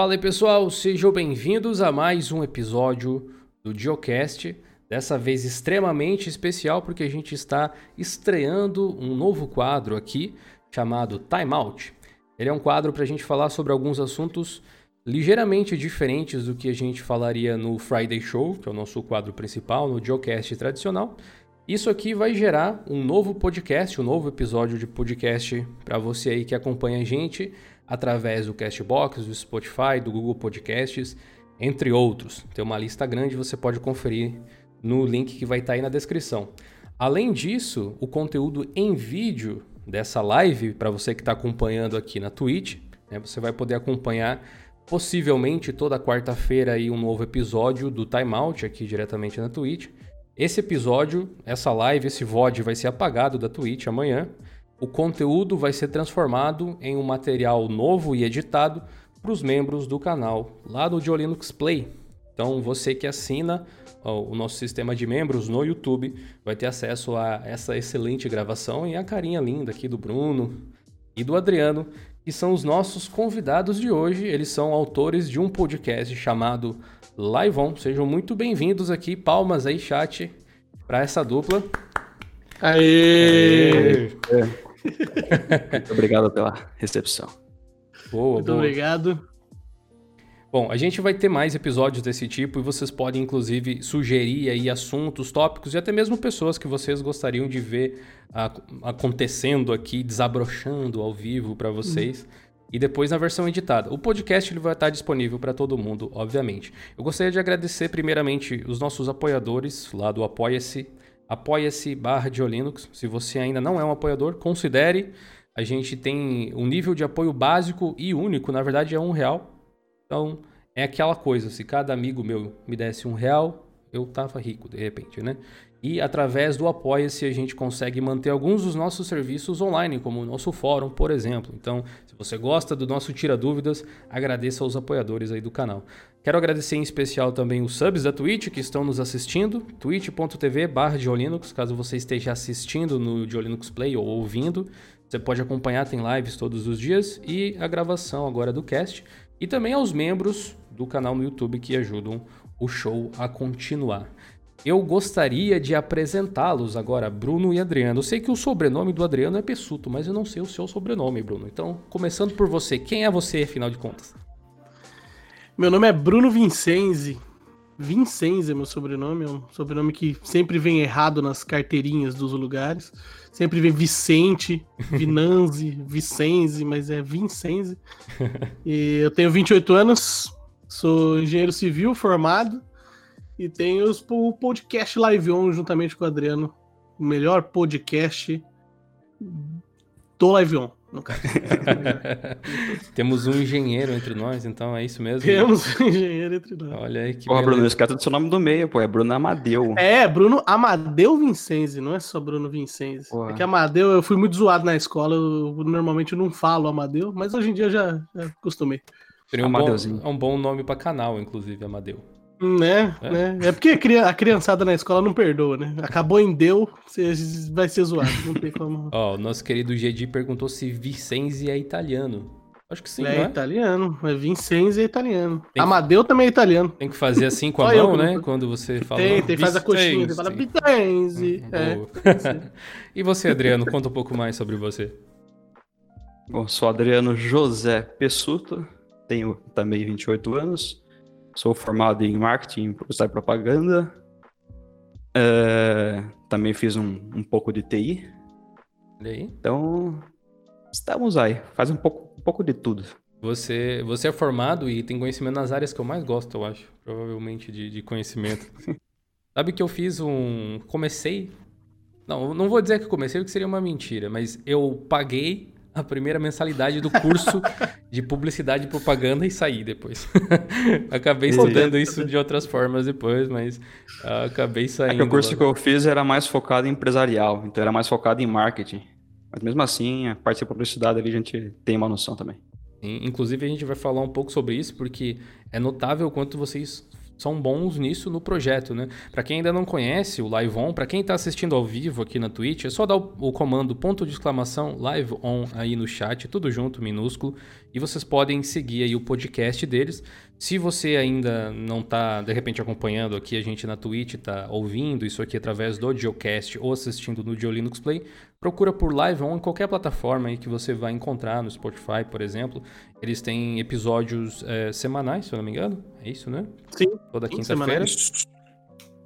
Fala aí pessoal, sejam bem-vindos a mais um episódio do Geocast. Dessa vez extremamente especial porque a gente está estreando um novo quadro aqui chamado Time Out. Ele é um quadro para a gente falar sobre alguns assuntos ligeiramente diferentes do que a gente falaria no Friday Show, que é o nosso quadro principal, no Geocast tradicional. Isso aqui vai gerar um novo podcast, um novo episódio de podcast para você aí que acompanha a gente através do Castbox, do Spotify, do Google Podcasts, entre outros. Tem uma lista grande, você pode conferir no link que vai estar tá aí na descrição. Além disso, o conteúdo em vídeo dessa live, para você que está acompanhando aqui na Twitch, né, você vai poder acompanhar possivelmente toda quarta-feira aí um novo episódio do Timeout aqui diretamente na Twitch. Esse episódio, essa live, esse VOD vai ser apagado da Twitch amanhã o conteúdo vai ser transformado em um material novo e editado para os membros do canal lá do Linux Play. Então você que assina ó, o nosso sistema de membros no YouTube vai ter acesso a essa excelente gravação e a carinha linda aqui do Bruno e do Adriano, que são os nossos convidados de hoje. Eles são autores de um podcast chamado Live On. Sejam muito bem-vindos aqui. Palmas aí, chat, para essa dupla. Aê! Aê! Muito obrigado pela recepção. Boa, Muito boa. obrigado. Bom, a gente vai ter mais episódios desse tipo e vocês podem inclusive sugerir aí assuntos, tópicos e até mesmo pessoas que vocês gostariam de ver acontecendo aqui, desabrochando ao vivo para vocês. Uhum. E depois na versão editada. O podcast ele vai estar disponível para todo mundo, obviamente. Eu gostaria de agradecer primeiramente os nossos apoiadores lá do Apoia-se apoia-se barra Linux. Se você ainda não é um apoiador, considere. A gente tem um nível de apoio básico e único, na verdade é um real. Então é aquela coisa, se cada amigo meu me desse um real, eu tava rico de repente, né? E através do Apoia-se a gente consegue manter alguns dos nossos serviços online, como o nosso fórum, por exemplo. Então, se você gosta do nosso Tira Dúvidas, agradeça aos apoiadores aí do canal. Quero agradecer em especial também os subs da Twitch que estão nos assistindo, twitch.tv barra caso você esteja assistindo no Diolinux Play ou ouvindo. Você pode acompanhar, tem lives todos os dias e a gravação agora do cast. E também aos membros do canal no YouTube que ajudam o show a continuar. Eu gostaria de apresentá-los agora, Bruno e Adriano. Eu sei que o sobrenome do Adriano é Pessuto, mas eu não sei o seu sobrenome, Bruno. Então, começando por você, quem é você, afinal de contas? Meu nome é Bruno Vincenzi. Vincenzi é meu sobrenome, é um sobrenome que sempre vem errado nas carteirinhas dos lugares. Sempre vem Vicente, Vinanzi, Vicenzi, mas é Vincenzi. E eu tenho 28 anos, sou engenheiro civil formado e tenho o podcast Live On juntamente com o Adriano. O melhor podcast do Live On no caso. Temos um engenheiro entre nós, então é isso mesmo? Temos um engenheiro entre nós. Olha aí que. Porra, Bruno, esquece do seu nome do meio, pô. É Bruno Amadeu. É, Bruno Amadeu Vincenzi, não é só Bruno Vincenzi. Porra. É que Amadeu, eu fui muito zoado na escola, eu normalmente não falo Amadeu, mas hoje em dia já, já acostumei. Seria um, bom, é um bom nome para canal, inclusive, Amadeu. Né, é. né? É porque a criançada na escola não perdoa, né? Acabou em deu, você vai ser zoado. Não tem como. Ó, o nosso querido Gedi perguntou se Vicenzi é italiano. Acho que sim, é, é? italiano. É Vincenzi é italiano. Tem Amadeu também é italiano. Tem que fazer assim com a mão, né? Quando você fala. Tem, tem, faz a coxinha, você fala Vincenzi. Hum, é. e você, Adriano, conta um pouco mais sobre você. Bom, sou Adriano José Pessuto, tenho também 28 anos. Sou formado em marketing, publicidade e propaganda. É, também fiz um, um pouco de TI. Então, estamos aí. Faz um pouco, um pouco de tudo. Você, você é formado e tem conhecimento nas áreas que eu mais gosto, eu acho. Provavelmente de, de conhecimento. Sabe que eu fiz um. Comecei. Não, não vou dizer que comecei, porque seria uma mentira, mas eu paguei a primeira mensalidade do curso de publicidade e propaganda e saí depois. acabei estudando isso de outras formas depois, mas uh, acabei saindo. É o curso logo. que eu fiz era mais focado em empresarial, então era mais focado em marketing. Mas mesmo assim, a parte de publicidade ali a gente tem uma noção também. Inclusive a gente vai falar um pouco sobre isso, porque é notável quanto vocês são bons nisso no projeto, né? Para quem ainda não conhece o Live On, para quem está assistindo ao vivo aqui na Twitch, é só dar o, comando ponto de exclamação Live On aí no chat, tudo junto, minúsculo, e vocês podem seguir aí o podcast deles. Se você ainda não está, de repente, acompanhando aqui a gente na Twitch, está ouvindo isso aqui através do Geocast ou assistindo no Geolinux Play, procura por Live On em qualquer plataforma aí que você vai encontrar, no Spotify, por exemplo. Eles têm episódios é, semanais, se eu não me engano. É isso, né? Sim. Toda quinta-feira.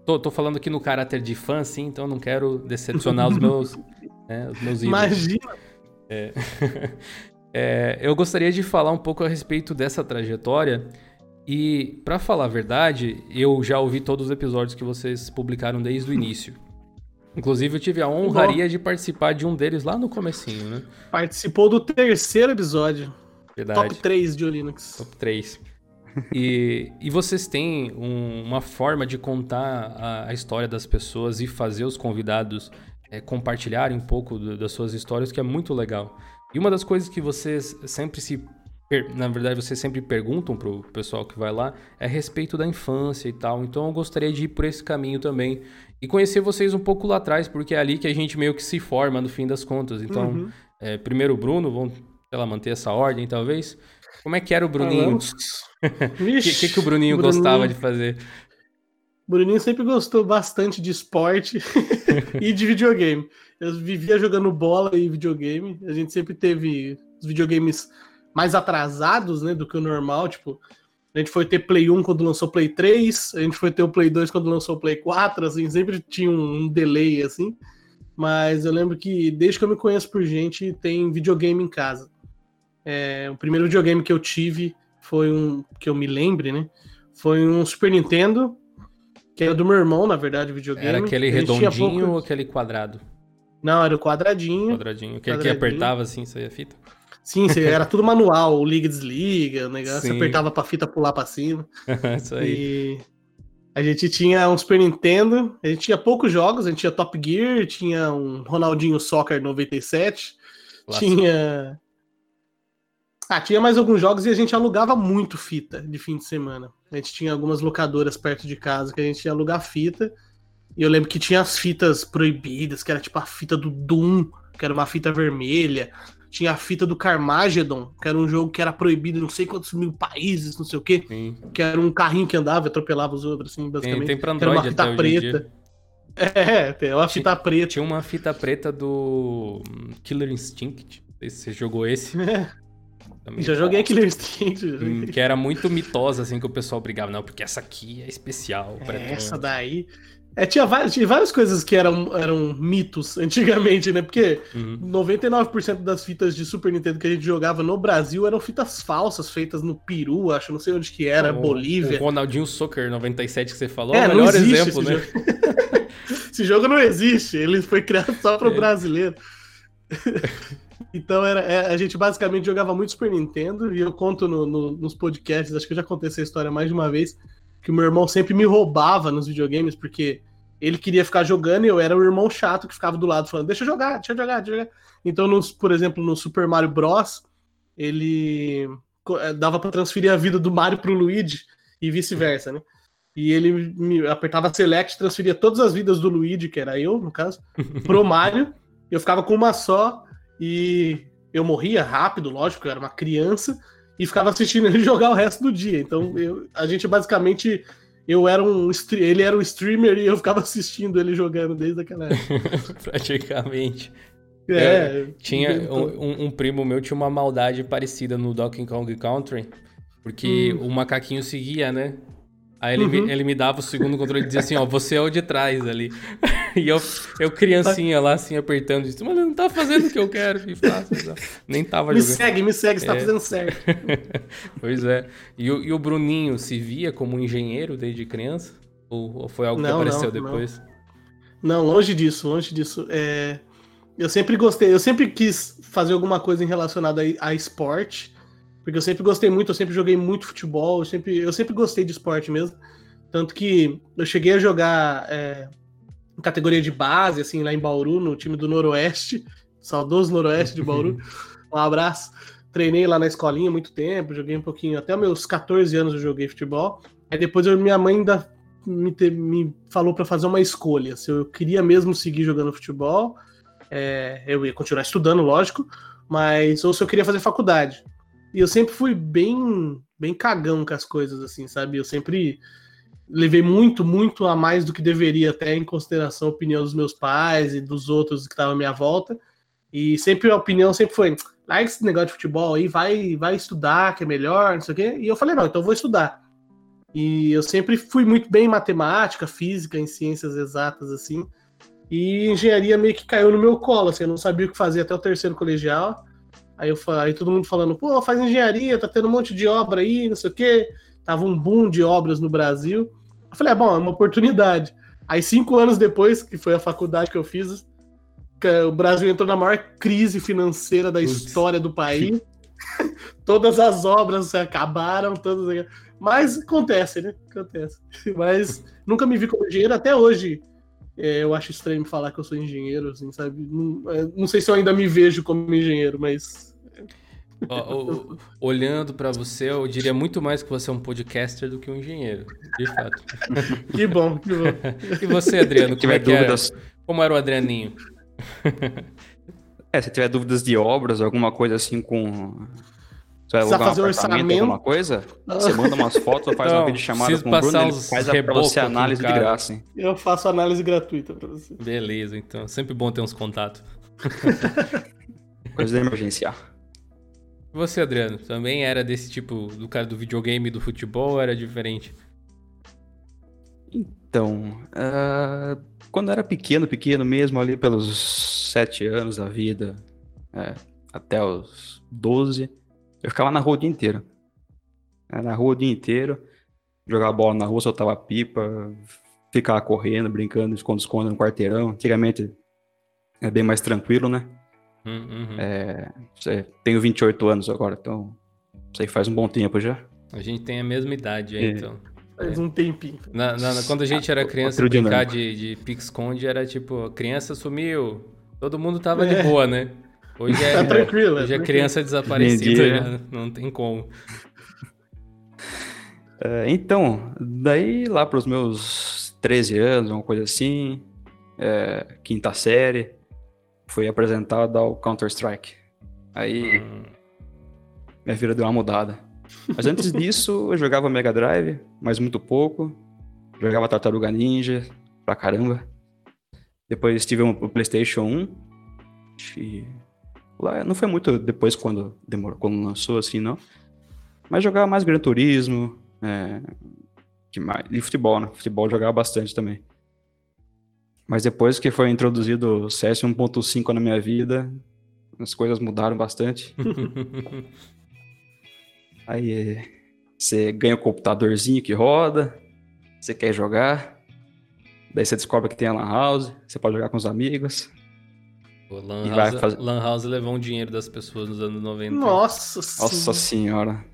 Tô, tô, falando aqui no caráter de fã, sim, então não quero decepcionar os meus, né, os meus ídolos. Imagina! É. é, eu gostaria de falar um pouco a respeito dessa trajetória e, para falar a verdade, eu já ouvi todos os episódios que vocês publicaram desde o início. Inclusive, eu tive a honraria Bom, de participar de um deles lá no comecinho, né? Participou do terceiro episódio. Verdade. Top 3 de Linux. Top 3. E, e vocês têm um, uma forma de contar a, a, história das pessoas e fazer os convidados é, compartilharem um pouco do, das suas histórias que é muito legal. E uma das coisas que vocês sempre se na verdade, vocês sempre perguntam pro pessoal que vai lá, é a respeito da infância e tal. Então eu gostaria de ir por esse caminho também e conhecer vocês um pouco lá atrás, porque é ali que a gente meio que se forma no fim das contas. Então, uhum. é, primeiro o Bruno, vamos lá, manter essa ordem talvez. Como é que era o Bruninho? O que, que, que, o Bruninho, Bruninho gostava de fazer? Bruninho sempre gostou bastante de esporte e de videogame. Eu vivia jogando bola e videogame. A gente sempre teve os videogames mais atrasados, né, do que o normal, tipo, a gente foi ter Play 1 quando lançou Play 3, a gente foi ter o Play 2 quando lançou o Play 4, assim, sempre tinha um, delay, assim. Mas eu lembro que, desde que eu me conheço por gente, tem videogame em casa. É, o primeiro videogame que eu tive foi um, que eu me lembre, né, foi um Super Nintendo, que era do meu irmão, na verdade, o videogame. Era aquele redondinho pouco... ou aquele quadrado? Não, era o quadradinho. Quadradinho, aquele que apertava assim, saía a fita? Sim, era tudo manual, o liga desliga, o negócio, sim. apertava pra fita pular pra cima. Isso aí. E a gente tinha um Super Nintendo, a gente tinha poucos jogos, a gente tinha Top Gear, tinha um Ronaldinho Soccer 97, tinha. Ah, tinha mais alguns jogos e a gente alugava muito fita de fim de semana. A gente tinha algumas locadoras perto de casa que a gente ia alugar fita. E eu lembro que tinha as fitas proibidas, que era tipo a fita do Doom, que era uma fita vermelha. Tinha a fita do Carmageddon, que era um jogo que era proibido em não sei quantos mil países, não sei o quê. Sim. Que era um carrinho que andava e atropelava os outros, assim, basicamente. Tem, tem pra Android era uma fita preta. É, tem uma fita tinha, preta. Tinha uma fita preta do Killer Instinct. Não sei se você jogou esse. É. Também já joguei Killer Instinct. Hum, que era muito mitosa, assim, que o pessoal brigava. Não, porque essa aqui é especial. É, essa daí. É, tinha, várias, tinha várias coisas que eram, eram mitos antigamente, né? Porque uhum. 99% das fitas de Super Nintendo que a gente jogava no Brasil eram fitas falsas, feitas no Peru, acho, não sei onde que era, o, Bolívia. O Ronaldinho Soccer 97 que você falou, é, o melhor exemplo, né? Jogo. esse jogo não existe, ele foi criado só para o é. brasileiro. então era, é, a gente basicamente jogava muito Super Nintendo, e eu conto no, no, nos podcasts, acho que eu já contei essa história mais de uma vez que o meu irmão sempre me roubava nos videogames, porque ele queria ficar jogando e eu era o irmão chato que ficava do lado falando, deixa eu jogar, deixa eu jogar, deixa eu jogar. Então, nos, por exemplo, no Super Mario Bros., ele eh, dava para transferir a vida do Mario pro Luigi e vice-versa, né? E ele me apertava select, transferia todas as vidas do Luigi, que era eu, no caso, pro Mario. Eu ficava com uma só e eu morria rápido, lógico, eu era uma criança e ficava assistindo ele jogar o resto do dia. Então eu, a gente basicamente eu era um ele era um streamer e eu ficava assistindo ele jogando desde aquela época. Praticamente. É, tinha um, um, primo meu tinha uma maldade parecida no Donkey Kong Country, porque hum. o macaquinho seguia, né? Aí ele, uhum. me, ele me dava o segundo controle e dizia assim, ó, você é o de trás ali. e eu, eu criancinha lá, assim, apertando, disse, mas ele não tá fazendo o que eu quero que faça. Nem tava me jogando. Me segue, me segue, você tá é. tá fazendo certo. pois é. E o, e o Bruninho se via como engenheiro desde criança? Ou, ou foi algo não, que apareceu não, depois? Não. não. longe disso, longe disso. É... Eu sempre gostei, eu sempre quis fazer alguma coisa relacionada a, a esporte, porque eu sempre gostei muito, eu sempre joguei muito futebol, eu sempre, eu sempre gostei de esporte mesmo. Tanto que eu cheguei a jogar é, em categoria de base, assim, lá em Bauru, no time do Noroeste, saudoso Noroeste de Bauru. um abraço. treinei lá na escolinha muito tempo, joguei um pouquinho, até meus 14 anos eu joguei futebol. Aí depois eu, minha mãe ainda me, te, me falou para fazer uma escolha, se eu queria mesmo seguir jogando futebol, é, eu ia continuar estudando, lógico, mas ou se eu queria fazer faculdade. E eu sempre fui bem, bem cagão com as coisas, assim, sabe? Eu sempre levei muito, muito a mais do que deveria, até em consideração a opinião dos meus pais e dos outros que estavam à minha volta. E sempre a opinião sempre foi: larga esse negócio de futebol aí, vai, vai estudar, que é melhor, não sei o quê. E eu falei: não, então eu vou estudar. E eu sempre fui muito bem em matemática, física, em ciências exatas, assim. E engenharia meio que caiu no meu colo, assim, eu não sabia o que fazer até o terceiro colegial. Aí, eu, aí todo mundo falando, pô, faz engenharia, tá tendo um monte de obra aí, não sei o quê. Tava um boom de obras no Brasil. Eu falei, é bom, é uma oportunidade. Aí, cinco anos depois, que foi a faculdade que eu fiz, o Brasil entrou na maior crise financeira da história do país. todas as obras acabaram, todas. Mas acontece, né? Acontece. Mas nunca me vi como engenheiro até hoje. É, eu acho estranho falar que eu sou engenheiro, assim, sabe? Não, é, não sei se eu ainda me vejo como engenheiro, mas olhando para você, eu diria muito mais que você é um podcaster do que um engenheiro, de fato. que bom, que bom. E você, Adriano, como, é dúvidas... era? como era o Adrianinho? É, se tiver dúvidas de obras, alguma coisa assim com você vai fazer um orçamento, alguma coisa, você manda umas fotos, faz uma videochamada com o Bruno, ele faz a, pra você análise de graça. Hein? Eu faço análise gratuita pra você. Beleza, então. Sempre bom ter uns contatos. coisa de emergenciar. Você, Adriano, também era desse tipo do cara do videogame do futebol ou era diferente? Então, uh, quando eu era pequeno, pequeno mesmo, ali pelos sete anos da vida, é, até os 12, eu ficava na rua o dia inteiro. Na rua o dia inteiro, jogava bola na rua, soltava pipa, ficava correndo, brincando, esconde-esconde no quarteirão. Antigamente é bem mais tranquilo, né? Hum, uhum. É, tenho 28 anos agora, então isso aí faz um bom tempo já. A gente tem a mesma idade aí, é. então. Faz um tempinho. Na, na, quando a gente era criança, brincar de, de pique-esconde era tipo, a criança sumiu, todo mundo tava é. de boa, né? Hoje é, tá tranquilo, hoje é, criança desaparecida, não tem como. É, então, daí lá para os meus 13 anos, uma coisa assim, é, quinta série, foi apresentado ao Counter-Strike. Aí hum. minha vida deu uma mudada. Mas antes disso, eu jogava Mega Drive, mas muito pouco. Jogava Tartaruga Ninja pra caramba. Depois tive um PlayStation 1. E lá não foi muito depois quando demorou, quando lançou assim, não. Mas jogava mais Gran Turismo, é, que mais, e futebol, né? Futebol jogava bastante também. Mas depois que foi introduzido o CS 1.5 na minha vida, as coisas mudaram bastante. Aí você ganha o um computadorzinho que roda, você quer jogar, daí você descobre que tem a Lan House, você pode jogar com os amigos. O Lan, House, fazer... Lan House levou um dinheiro das pessoas nos anos 90. Nossa, Nossa senhora.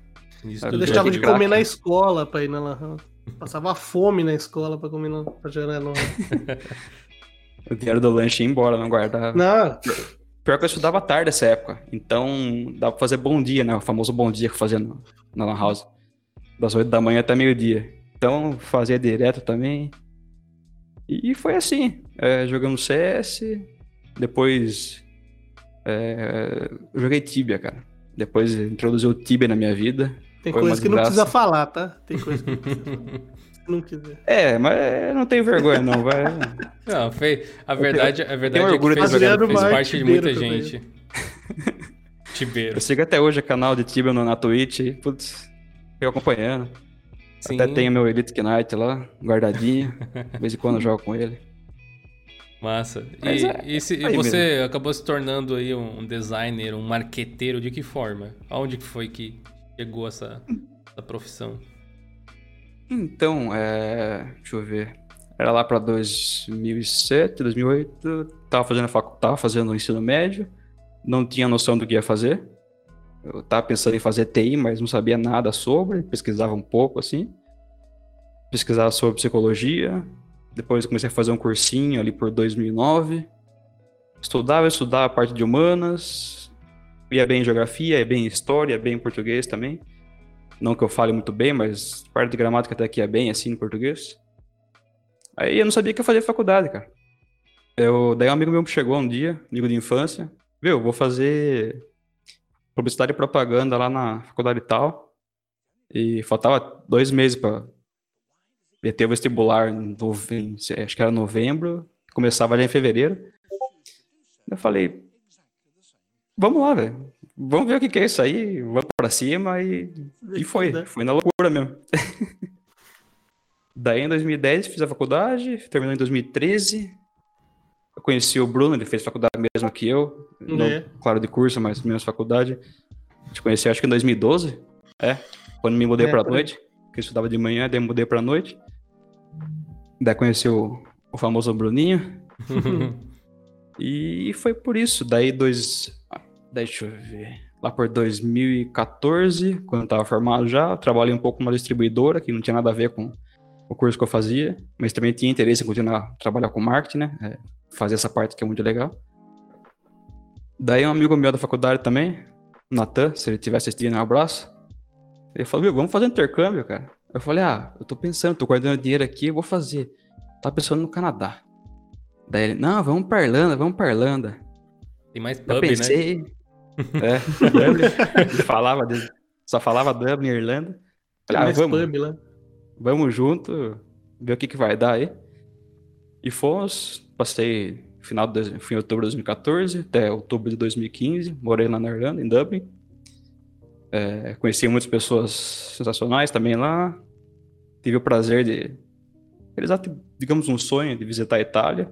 Eu deixava de comer na escola pra ir na Lan House. Passava fome na escola pra comer na pra na O dinheiro do lanche ia embora, não guardava. Não. Pior que eu estudava tarde nessa época. Então dá pra fazer bom dia, né? O famoso bom dia que fazia no, na Lan House. Das 8 da manhã até meio-dia. Então fazia direto também. E foi assim. É, jogando CS. Depois. É, joguei Tibia, cara. Depois introduziu o Tibia na minha vida. Tem coisa que não precisa falar, tá? Tem coisa que não precisa falar não quiser. É, mas não tenho vergonha, não. Vai. Não, foi. A verdade, a verdade é que fez, fez parte de muita também. gente. Tibeiro. Eu sigo até hoje o canal de Tibia no, na Twitch. Putz, fico acompanhando. Sim. Até tenho meu Elite Knight lá, guardadinho. De vez em quando eu jogo com ele. Massa. E, é, e, se, e você mesmo. acabou se tornando aí um designer, um marqueteiro de que forma? Aonde que foi que chegou essa, essa profissão? Então, é... deixa eu ver. Era lá para 2007, 2008. Tava fazendo a facu... tava fazendo o ensino médio. Não tinha noção do que ia fazer. Eu tava pensando em fazer TI, mas não sabia nada sobre. Pesquisava um pouco assim. Pesquisava sobre psicologia. Depois comecei a fazer um cursinho ali por 2009. Estudava, estudava a parte de humanas. ia bem em geografia, ia bem em história, ia bem em português também. Não que eu fale muito bem, mas parte de gramática até que é bem assim em português. Aí eu não sabia que eu fazia faculdade, cara. Eu, daí um amigo meu chegou um dia, amigo de infância, viu, vou fazer publicidade e propaganda lá na faculdade tal. E faltava dois meses para meter o vestibular, em, acho que era novembro, começava já em fevereiro. Eu falei, vamos lá, velho. Vamos ver o que, que é isso aí, vamos pra cima e, e foi. Foi na loucura mesmo. Daí em 2010 fiz a faculdade, terminou em 2013. Eu conheci o Bruno, ele fez faculdade mesmo que eu. É. claro, de curso, mas mesma faculdade. A gente conheceu acho que em 2012. É, quando me mudei é, pra noite. Que eu estudava de manhã, daí mudei pra noite. Daí conheci o, o famoso Bruninho. e foi por isso. Daí dois. Deixa eu ver. Lá por 2014, quando eu tava formado já, trabalhei um pouco numa distribuidora que não tinha nada a ver com o curso que eu fazia, mas também tinha interesse em continuar a trabalhar com marketing, né? É, fazer essa parte que é muito legal. Daí um amigo meu da faculdade também, Natan, se ele estiver assistindo, um abraço. Ele falou, viu, vamos fazer intercâmbio, cara. Eu falei, ah, eu tô pensando, tô guardando dinheiro aqui, eu vou fazer. Tá pensando no Canadá. Daí ele, não, vamos pra Irlanda, vamos pra Irlanda. Tem mais pub, eu pensei, né? É, Dublin. falava, só falava Dublin, Irlanda. Falei, ah, vamos. Pub lá vamos junto, ver o que, que vai dar aí. E fomos, passei final de, fim de outubro de 2014 até outubro de 2015, morei lá na Irlanda, em Dublin. É, conheci muitas pessoas sensacionais também lá. Tive o prazer de realizar, digamos, um sonho de visitar a Itália.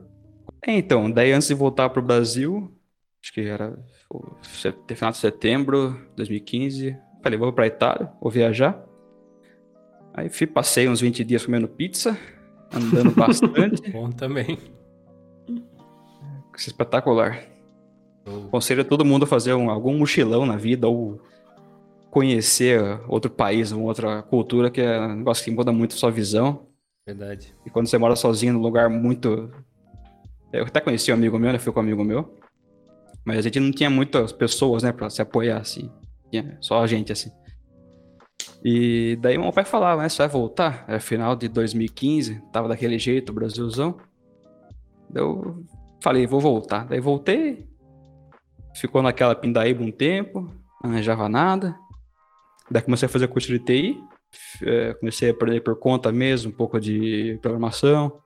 É, então, daí antes de voltar para o Brasil, acho que era final de setembro de 2015, falei, vou para a Itália, vou viajar. Aí fui, passei uns 20 dias comendo pizza, andando bastante. Bom também. Isso é espetacular. Oh. Conselho a todo mundo a fazer um, algum mochilão na vida ou conhecer outro país, uma outra cultura, que é um negócio que muda muito a sua visão. Verdade. E quando você mora sozinho num lugar muito. Eu até conheci um amigo meu, né? Fui com um amigo meu. Mas a gente não tinha muitas pessoas, né, pra se apoiar, assim. Tinha só a gente, assim. E daí meu pai falava, né? Você vai voltar? Era final de 2015, tava daquele jeito, Brasilzão. Daí eu falei, vou voltar. Daí voltei, ficou naquela pindaíba um tempo, não arranjava nada. Daí comecei a fazer curso de TI, é, comecei a aprender por conta mesmo, um pouco de programação.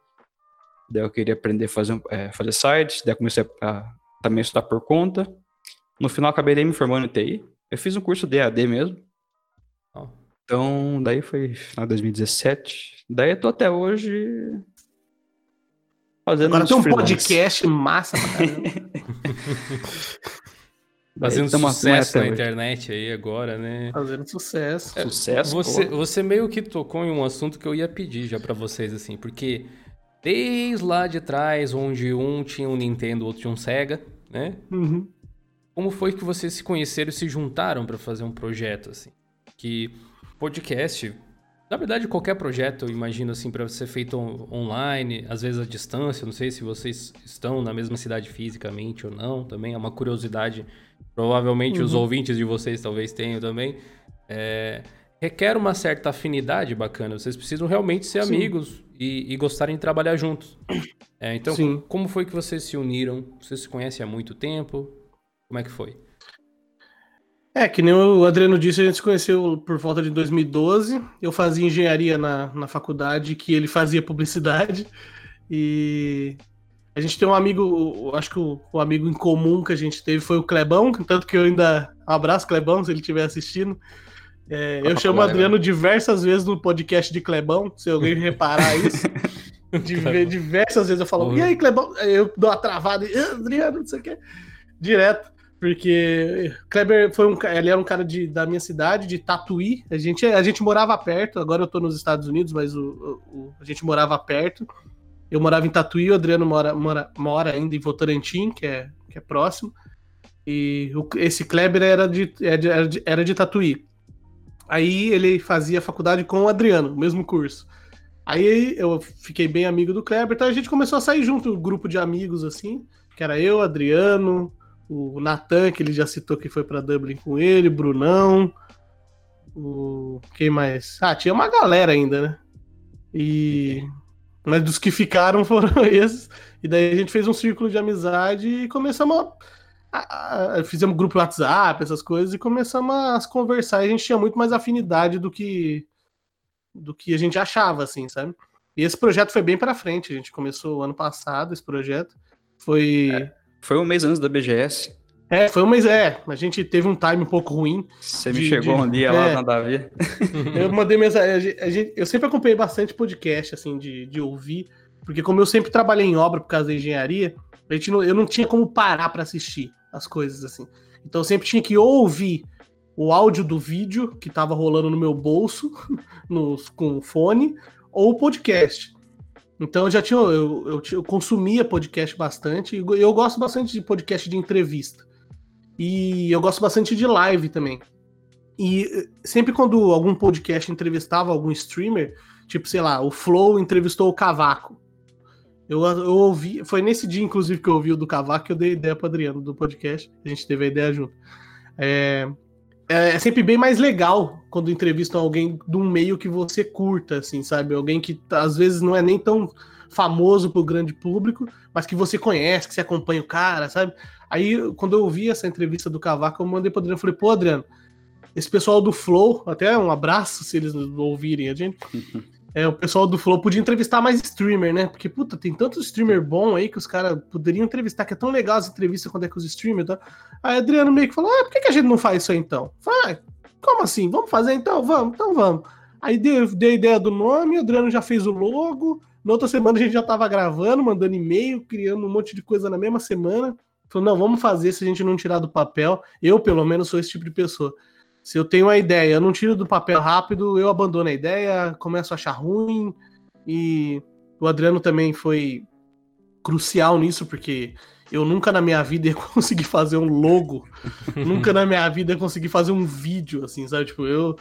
Daí eu queria aprender a fazer, é, fazer sites, daí comecei a, também estudar por conta. No final acabei me formando em TI. Eu fiz um curso de EAD mesmo, então, daí foi final de 2017. Daí eu tô até hoje fazendo Agora tem um freelance. podcast massa pra caramba. Fazendo sucesso na internet aí agora, né? Fazendo sucesso. É, sucesso. Você, você meio que tocou em um assunto que eu ia pedir já para vocês, assim, porque desde lá de trás, onde um tinha um Nintendo, outro tinha um Sega, né? Uhum. Como foi que vocês se conheceram e se juntaram para fazer um projeto, assim? Que podcast, na verdade, qualquer projeto, eu imagino assim, para ser feito online, às vezes à distância, não sei se vocês estão na mesma cidade fisicamente ou não, também é uma curiosidade. Provavelmente uhum. os ouvintes de vocês talvez tenham também. É, requer uma certa afinidade bacana. Vocês precisam realmente ser Sim. amigos e, e, gostarem de trabalhar juntos. É, então, Sim. como foi que vocês se uniram? Vocês se conhecem há muito tempo? Como é que foi? É, que nem o Adriano disse, a gente se conheceu por volta de 2012. Eu fazia engenharia na, na faculdade, que ele fazia publicidade. E a gente tem um amigo, acho que o, o, amigo em comum que a gente teve foi o Clebão, tanto que eu ainda. Abraço, Clebão, se ele estiver assistindo. É, eu chamo o Adriano diversas vezes no podcast de Clebão, se alguém reparar isso. diversas vezes eu falo, e aí, Clebão? Eu dou uma travada, Adriano, não sei o quê. Direto. Porque Kleber foi um, ele era um cara de, da minha cidade, de Tatuí. A gente, a gente morava perto, agora eu tô nos Estados Unidos, mas o, o a gente morava perto. Eu morava em Tatuí, o Adriano mora, mora, mora ainda em Votorantim, que é, que é próximo. E o, esse Kleber era de, era de, era de Tatuí. Aí ele fazia faculdade com o Adriano, o mesmo curso. Aí eu fiquei bem amigo do Kleber, então a gente começou a sair junto, um grupo de amigos assim, que era eu, Adriano, o Natan, que ele já citou que foi para Dublin com ele, Brunão, o quem mais? Ah, tinha uma galera ainda, né? E mas dos que ficaram foram esses. E daí a gente fez um círculo de amizade e começamos a, a, a fizemos grupo WhatsApp, essas coisas e começamos a conversar. E a gente tinha muito mais afinidade do que do que a gente achava, assim, sabe? E esse projeto foi bem para frente. A gente começou ano passado esse projeto. Foi. É, foi um mês antes da BGS. É, foi um mês. É, a gente teve um time um pouco ruim. Você me chegou de, um dia é, lá na Davi. Eu mandei mensagem. A gente, eu sempre acompanhei bastante podcast, assim, de, de ouvir. Porque, como eu sempre trabalhei em obra por causa da engenharia, a gente não, eu não tinha como parar para assistir as coisas, assim. Então, eu sempre tinha que ouvir o áudio do vídeo que tava rolando no meu bolso, no, com fone, ou o podcast. Então eu já tinha, eu, eu, eu, consumia podcast bastante, e eu gosto bastante de podcast de entrevista. E eu gosto bastante de live também. E eh, sempre quando algum podcast entrevistava algum streamer, tipo, sei lá, o Flow entrevistou o Cavaco. Eu, eu ouvi, foi nesse dia, inclusive, que eu ouvi o do Cavaco que eu dei ideia pro Adriano do podcast. A gente teve a ideia junto. É, é, é, sempre bem mais legal quando entrevistam alguém de um meio que você curta, assim, sabe? Alguém que às vezes não é nem tão famoso pro grande público, mas que você conhece, que você acompanha o cara, sabe? Aí, quando eu ouvi essa entrevista do Cavaco, eu mandei pro Adriano, falei, pô, Adriano, esse pessoal do Flow, até um abraço se eles ouvirem a gente, é, o pessoal do Flow podia entrevistar mais streamer, né? Porque, puta, tem tanto streamer bom aí que os caras poderiam entrevistar, que é tão legal as entrevistas quando é com os streamers. Tá? Aí Adriano meio que falou: ah, por que, que a gente não faz isso aí então? Vai, como assim? Vamos fazer então? Vamos, então vamos. Aí dei, dei a ideia do nome, o Adriano já fez o logo. Na outra semana a gente já tava gravando, mandando e-mail, criando um monte de coisa na mesma semana. Falou, não, vamos fazer se a gente não tirar do papel. Eu, pelo menos, sou esse tipo de pessoa. Se eu tenho uma ideia, eu não tiro do papel rápido, eu abandono a ideia, começo a achar ruim. E o Adriano também foi crucial nisso, porque eu nunca na minha vida ia conseguir fazer um logo, nunca na minha vida ia conseguir fazer um vídeo, assim, sabe? Tipo, eu,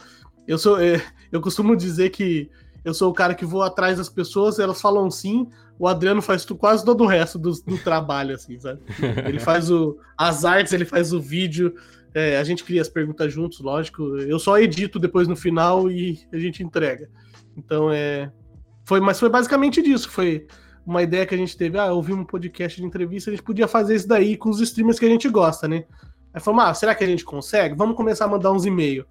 eu sou. É, eu costumo dizer que eu sou o cara que vou atrás das pessoas, elas falam sim, o Adriano faz quase todo o resto do, do trabalho, assim, sabe? Ele faz o, as artes, ele faz o vídeo, é, a gente cria as perguntas juntos, lógico. Eu só edito depois no final e a gente entrega. Então é. Foi, mas foi basicamente disso. Foi uma ideia que a gente teve. Ah, ouvir um podcast de entrevista, a gente podia fazer isso daí com os streamers que a gente gosta, né? Aí falamos, ah, será que a gente consegue? Vamos começar a mandar uns e-mails.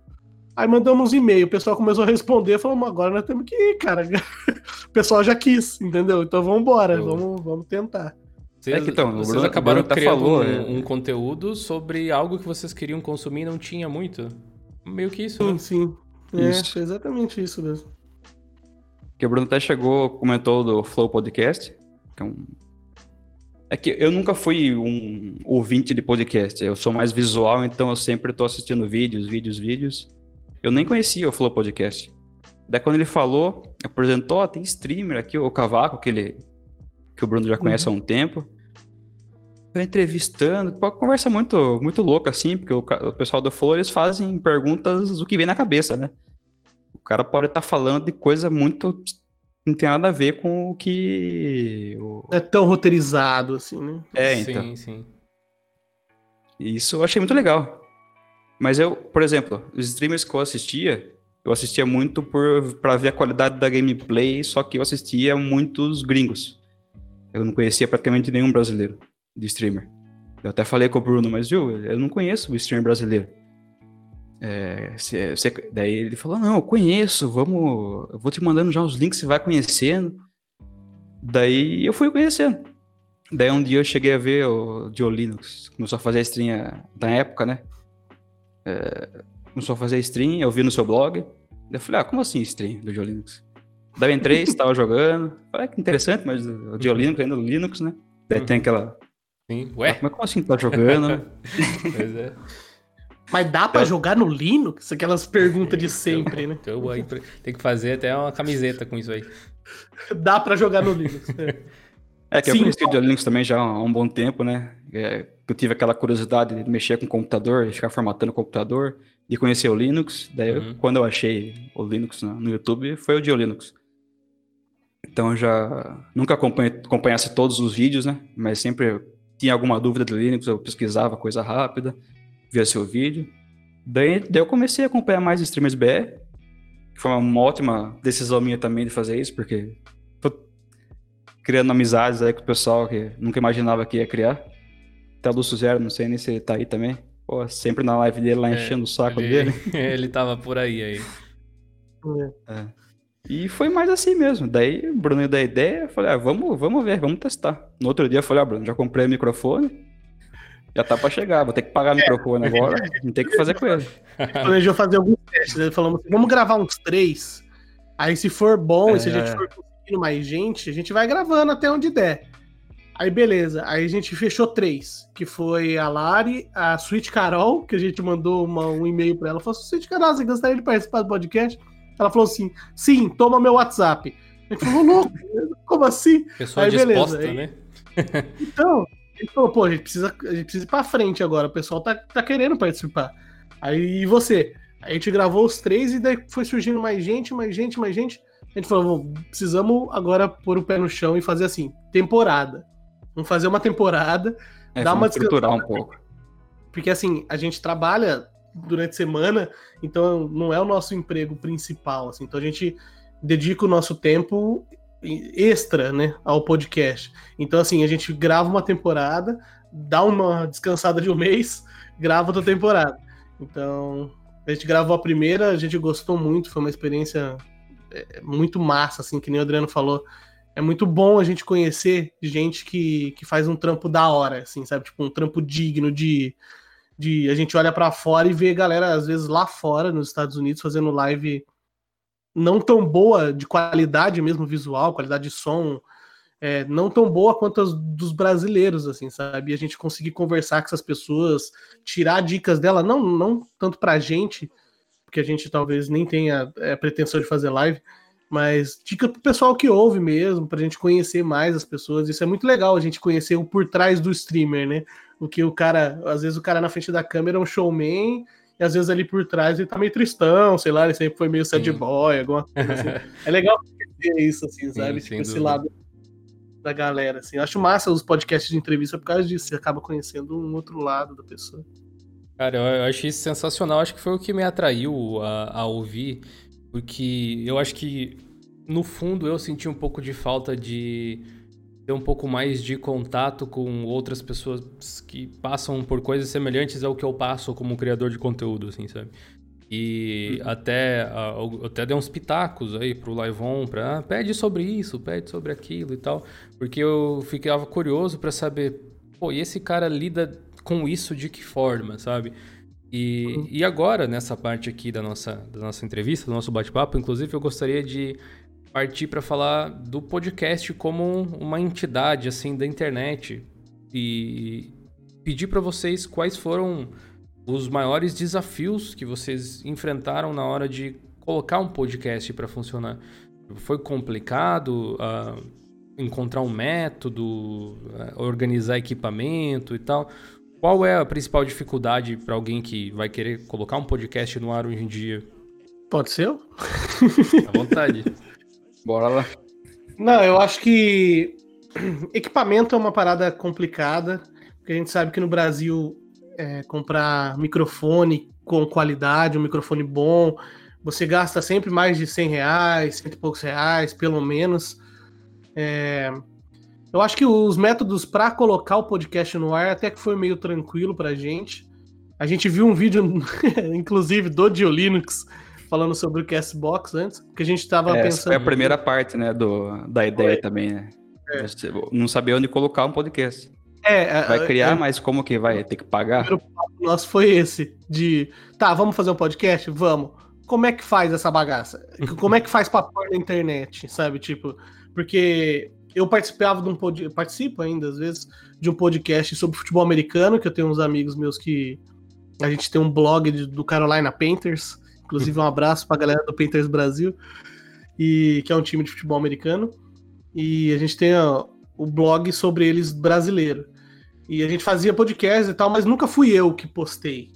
Aí mandamos um e-mail, o pessoal começou a responder, falamos, agora nós temos que ir, cara. o pessoal já quis, entendeu? Então vamos embora, vamos, vamos tentar. Vocês, é que, então, vocês Bruno, acabaram Bruno criando falou, um, é... um, conteúdo sobre algo que vocês queriam consumir e não tinha muito. Meio que isso, sim, né? Sim, é, isso. É exatamente isso mesmo. Que o Bruno até chegou, comentou do Flow Podcast, que é um... É que eu nunca fui um ouvinte de podcast, eu sou mais visual, então eu sempre estou assistindo vídeos, vídeos, vídeos. Eu nem conhecia o Flow Podcast. Daí quando ele falou, apresentou, ó, tem streamer aqui, o Cavaco, que ele que o Bruno já conhece uhum. há um tempo. Eu entrevistando, uma conversa muito, muito louca, assim, porque o, o pessoal do Flow, eles fazem perguntas do que vem na cabeça, né? O cara pode estar tá falando de coisa muito não tem nada a ver com o que. O... É tão roteirizado assim, né? É, então. Sim, sim. Isso eu achei muito legal. Mas eu, por exemplo, os streamers que eu assistia, eu assistia muito para ver a qualidade da gameplay, só que eu assistia muitos gringos. Eu não conhecia praticamente nenhum brasileiro de streamer. Eu até falei com o Bruno, mas viu, eu não conheço o streamer brasileiro. É, daí ele falou: Não, eu conheço, vamos, eu vou te mandando já os links, você vai conhecendo. Daí eu fui conhecendo. Daí um dia eu cheguei a ver o Dio Linux, começou a fazer a stream na época, né? É, começou a fazer stream, eu vi no seu blog. Eu falei: Ah, como assim stream do Dio Linux? Daí eu entrei, estava jogando. Falei, que interessante, mas o de Linux ainda no Linux, né? Daí uhum. tem aquela. Sim. Ué? Ah, mas como assim tá jogando? pois é. Mas dá pra então... jogar no Linux? Aquelas perguntas de sempre, né? Então, tem que fazer até uma camiseta com isso aí. dá pra jogar no Linux. É, é que Sim. eu conheci o Linux também já há um bom tempo, né? É, eu tive aquela curiosidade de mexer com o computador, de ficar formatando o computador, de conhecer o Linux. Daí, uhum. quando eu achei o Linux no, no YouTube, foi o Dio Linux. Então eu já nunca acompanhasse todos os vídeos, né? Mas sempre tinha alguma dúvida do Linux, eu pesquisava coisa rápida, via seu vídeo. Daí, daí eu comecei a acompanhar mais streamers BR, que foi uma ótima decisão minha também de fazer isso, porque tô criando amizades aí com o pessoal que nunca imaginava que ia criar. Até o Lúcio Zero, não sei nem se ele tá aí também. Pô, sempre na live dele lá é, enchendo o saco ele, dele. ele tava por aí aí. É. E foi mais assim mesmo. Daí o Bruno deu a ideia, eu falei, ah, vamos, vamos ver, vamos testar. No outro dia eu falei, ah, Bruno, já comprei o microfone, já tá pra chegar, vou ter que pagar o microfone agora, não tem o que fazer com ele. Planejou fazer alguns testes, ele falou, assim, vamos gravar uns três, aí se for bom, é, e se a gente for conseguindo mais gente, a gente vai gravando até onde der. Aí beleza, aí a gente fechou três, que foi a Lari, a Sweet Carol, que a gente mandou uma, um e-mail pra ela, falou, Sweet Carol, você gostaria de participar do podcast? Ela falou assim: sim, toma meu WhatsApp. A gente falou, louco, como assim? Pessoa aí, disposta, beleza. né? então, ele falou, pô, a gente, precisa, a gente precisa ir pra frente agora, o pessoal tá, tá querendo participar. Aí e você? A gente gravou os três e daí foi surgindo mais gente, mais gente, mais gente. A gente falou, precisamos agora pôr o pé no chão e fazer assim, temporada. Vamos fazer uma temporada, é, dar uma estruturar um pouco. Porque assim, a gente trabalha durante a semana, então não é o nosso emprego principal, assim. Então a gente dedica o nosso tempo extra, né, ao podcast. Então assim, a gente grava uma temporada, dá uma descansada de um mês, grava outra temporada. Então, a gente gravou a primeira, a gente gostou muito, foi uma experiência é, muito massa, assim, que nem o Adriano falou. É muito bom a gente conhecer gente que, que faz um trampo da hora, assim, sabe? Tipo, um trampo digno de, de a gente olha para fora e vê galera às vezes lá fora nos Estados Unidos fazendo live não tão boa de qualidade mesmo visual, qualidade de som, é, não tão boa quanto as dos brasileiros, assim, sabe? E a gente conseguir conversar com essas pessoas, tirar dicas dela, não, não tanto pra gente, porque a gente talvez nem tenha é, pretensão de fazer live, mas dica pro pessoal que ouve mesmo, pra gente conhecer mais as pessoas. Isso é muito legal, a gente conhecer o por trás do streamer, né? O que o cara, às vezes o cara na frente da câmera é um showman, e às vezes ali por trás ele tá meio tristão, sei lá, ele sempre foi meio sad boy, alguma coisa assim. é legal ver isso, assim, sabe? Sim, tipo, esse dúvida. lado da galera, assim. Eu acho massa os podcasts de entrevista por causa disso, você acaba conhecendo um outro lado da pessoa. Cara, eu achei isso sensacional, acho que foi o que me atraiu a, a ouvir, porque eu acho que, no fundo, eu senti um pouco de falta de ter um pouco mais de contato com outras pessoas que passam por coisas semelhantes ao que eu passo como criador de conteúdo, assim, sabe? E uhum. até, uh, até dei uns pitacos aí pro Liveon pra ah, pede sobre isso, pede sobre aquilo e tal, porque eu ficava curioso para saber, pô, e esse cara lida com isso de que forma, sabe? E, uhum. e agora, nessa parte aqui da nossa, da nossa entrevista, do nosso bate-papo, inclusive, eu gostaria de partir para falar do podcast como uma entidade assim da internet e pedir para vocês quais foram os maiores desafios que vocês enfrentaram na hora de colocar um podcast para funcionar. Foi complicado uh, encontrar um método, uh, organizar equipamento e tal. Qual é a principal dificuldade para alguém que vai querer colocar um podcast no ar hoje em dia? Pode ser? À vontade. Bora lá. Não, eu acho que equipamento é uma parada complicada, porque a gente sabe que no Brasil é, comprar microfone com qualidade, um microfone bom, você gasta sempre mais de 100 reais, cento e poucos reais, pelo menos. É, eu acho que os métodos para colocar o podcast no ar até que foi meio tranquilo pra gente. A gente viu um vídeo, inclusive, do Dio Linux, falando sobre o Castbox antes, porque a gente estava é, pensando. Foi a primeira parte, né, do, da ideia foi. também, né? É. Não sabia onde colocar um podcast. É, é vai criar, é, mas como que vai ter que pagar? O primeiro papo nosso foi esse, de, tá, vamos fazer um podcast? Vamos. Como é que faz essa bagaça? Como é que faz pra pôr na internet, sabe? Tipo, porque eu participava de um podcast, participo ainda às vezes, de um podcast sobre futebol americano, que eu tenho uns amigos meus que a gente tem um blog de, do Carolina Panthers, Inclusive, um abraço pra galera do Painters Brasil, e que é um time de futebol americano. E a gente tem ó, o blog sobre eles brasileiro. E a gente fazia podcast e tal, mas nunca fui eu que postei.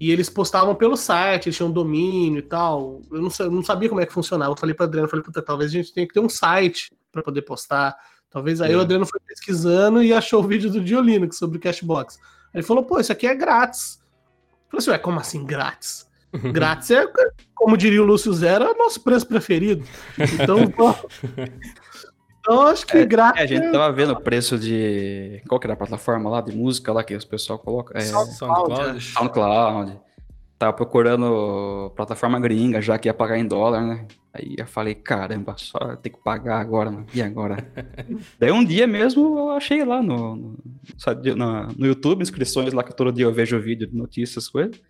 E eles postavam pelo site, eles tinham domínio e tal. Eu não, não sabia como é que funcionava. Eu falei pra Adriano, falei, puta, talvez a gente tenha que ter um site para poder postar. Talvez aí É. o Adriano foi pesquisando e achou o vídeo do Diolino sobre o Cashbox. Aí ele falou, pô, isso aqui é grátis. Eu falei assim, ué, como assim grátis? Grátis é, como diria o Lúcio Zero, é o nosso preço preferido. Então, pô, então acho que grátis. É, a gente tava vendo o preço de. Qual que era a plataforma lá de música lá que os pessoal coloca? É, SoundCloud. SoundCloud. Tava procurando plataforma gringa, já que ia pagar em dólar, né? Aí eu falei, caramba, só tem que pagar agora, mano. E agora? Daí um dia mesmo eu achei lá no, no, no, no YouTube, inscrições lá que todo dia eu vejo vídeo de notícias, coisas.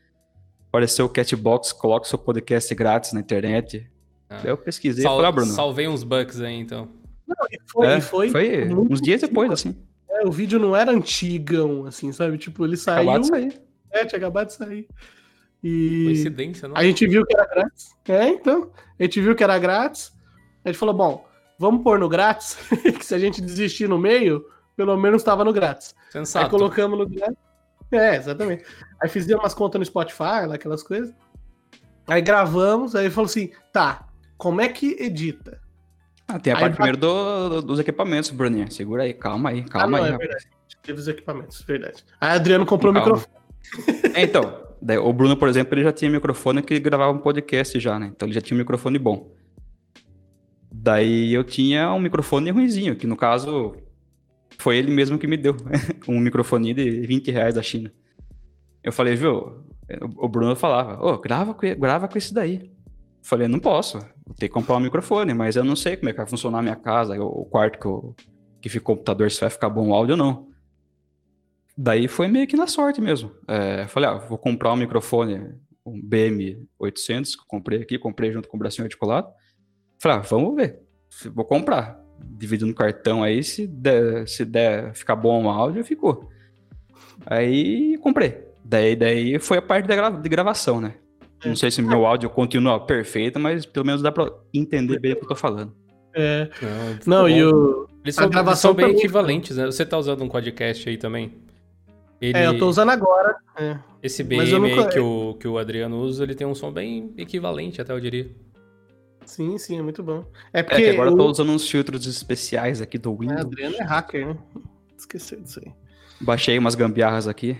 Apareceu o Catbox, coloca seu podcast grátis na internet. Ah. Daí eu pesquisei e Sal- falei, ah, Bruno. Salvei uns bucks aí, então. E foi, é, e foi, foi uns dias depois, assim. É, o vídeo não era antigão, assim, sabe? Tipo, ele saiu. Acabado de sair. É, tinha acabado de sair. E Coincidência, não? a gente viu que era grátis. É, então. A gente viu que era grátis. A gente falou, bom, vamos pôr no grátis, que se a gente desistir no meio, pelo menos estava no grátis. Aí Sensato. colocamos no grátis. É, exatamente. Aí fizemos umas contas no Spotify, lá, aquelas coisas. Aí gravamos, aí falou assim, tá, como é que edita? Ah, tem a Aí parte vai- primeiro do- do- dos equipamentos, Bruninho. Segura aí, calma aí, calma ah, não, aí. é verdade. Teve os equipamentos, verdade. Aí Adriano comprou o Calma. microfone. É, então, daí o Bruno, por exemplo, ele já tinha microfone que gravava um podcast já, né? Então ele já tinha um microfone bom. Daí eu tinha um microfone ruinzinho, que no caso foi ele mesmo que me deu. um microfone de 20 reais da China. Eu falei, viu? O Bruno falava, ô, grava, com- grava com esse daí. Eu falei, não posso, vou ter que comprar um microfone, mas eu não sei como é que vai funcionar a minha casa, o quarto que, eu, que fica o computador, se vai ficar bom o áudio ou não. Daí foi meio que na sorte mesmo. É, falei, ah, vou comprar um microfone, um BM800, que eu comprei aqui, comprei junto com o bracinho articulado. Falei, ah, vamos ver, vou comprar. Dividindo no cartão aí, se der, se der ficar bom o áudio, ficou. Aí comprei. Daí, daí foi a parte da gra- de gravação, né? Não sei se meu áudio continua perfeito, mas pelo menos dá pra entender bem o que eu tô falando. É. Não, Não, e o. Eles a são, eles gravação são bem equivalentes, né? Você tá usando um podcast aí também? Ele, É, eu tô usando agora. É. Esse BM nunca- aí que o, que o Adriano usa, ele tem um som bem equivalente, até eu diria. Sim, sim, é muito bom. É É porque que agora eu tô usando uns filtros especiais aqui do é, Windows. Adriano é hacker, né? Esqueci disso aí. Baixei umas gambiarras aqui.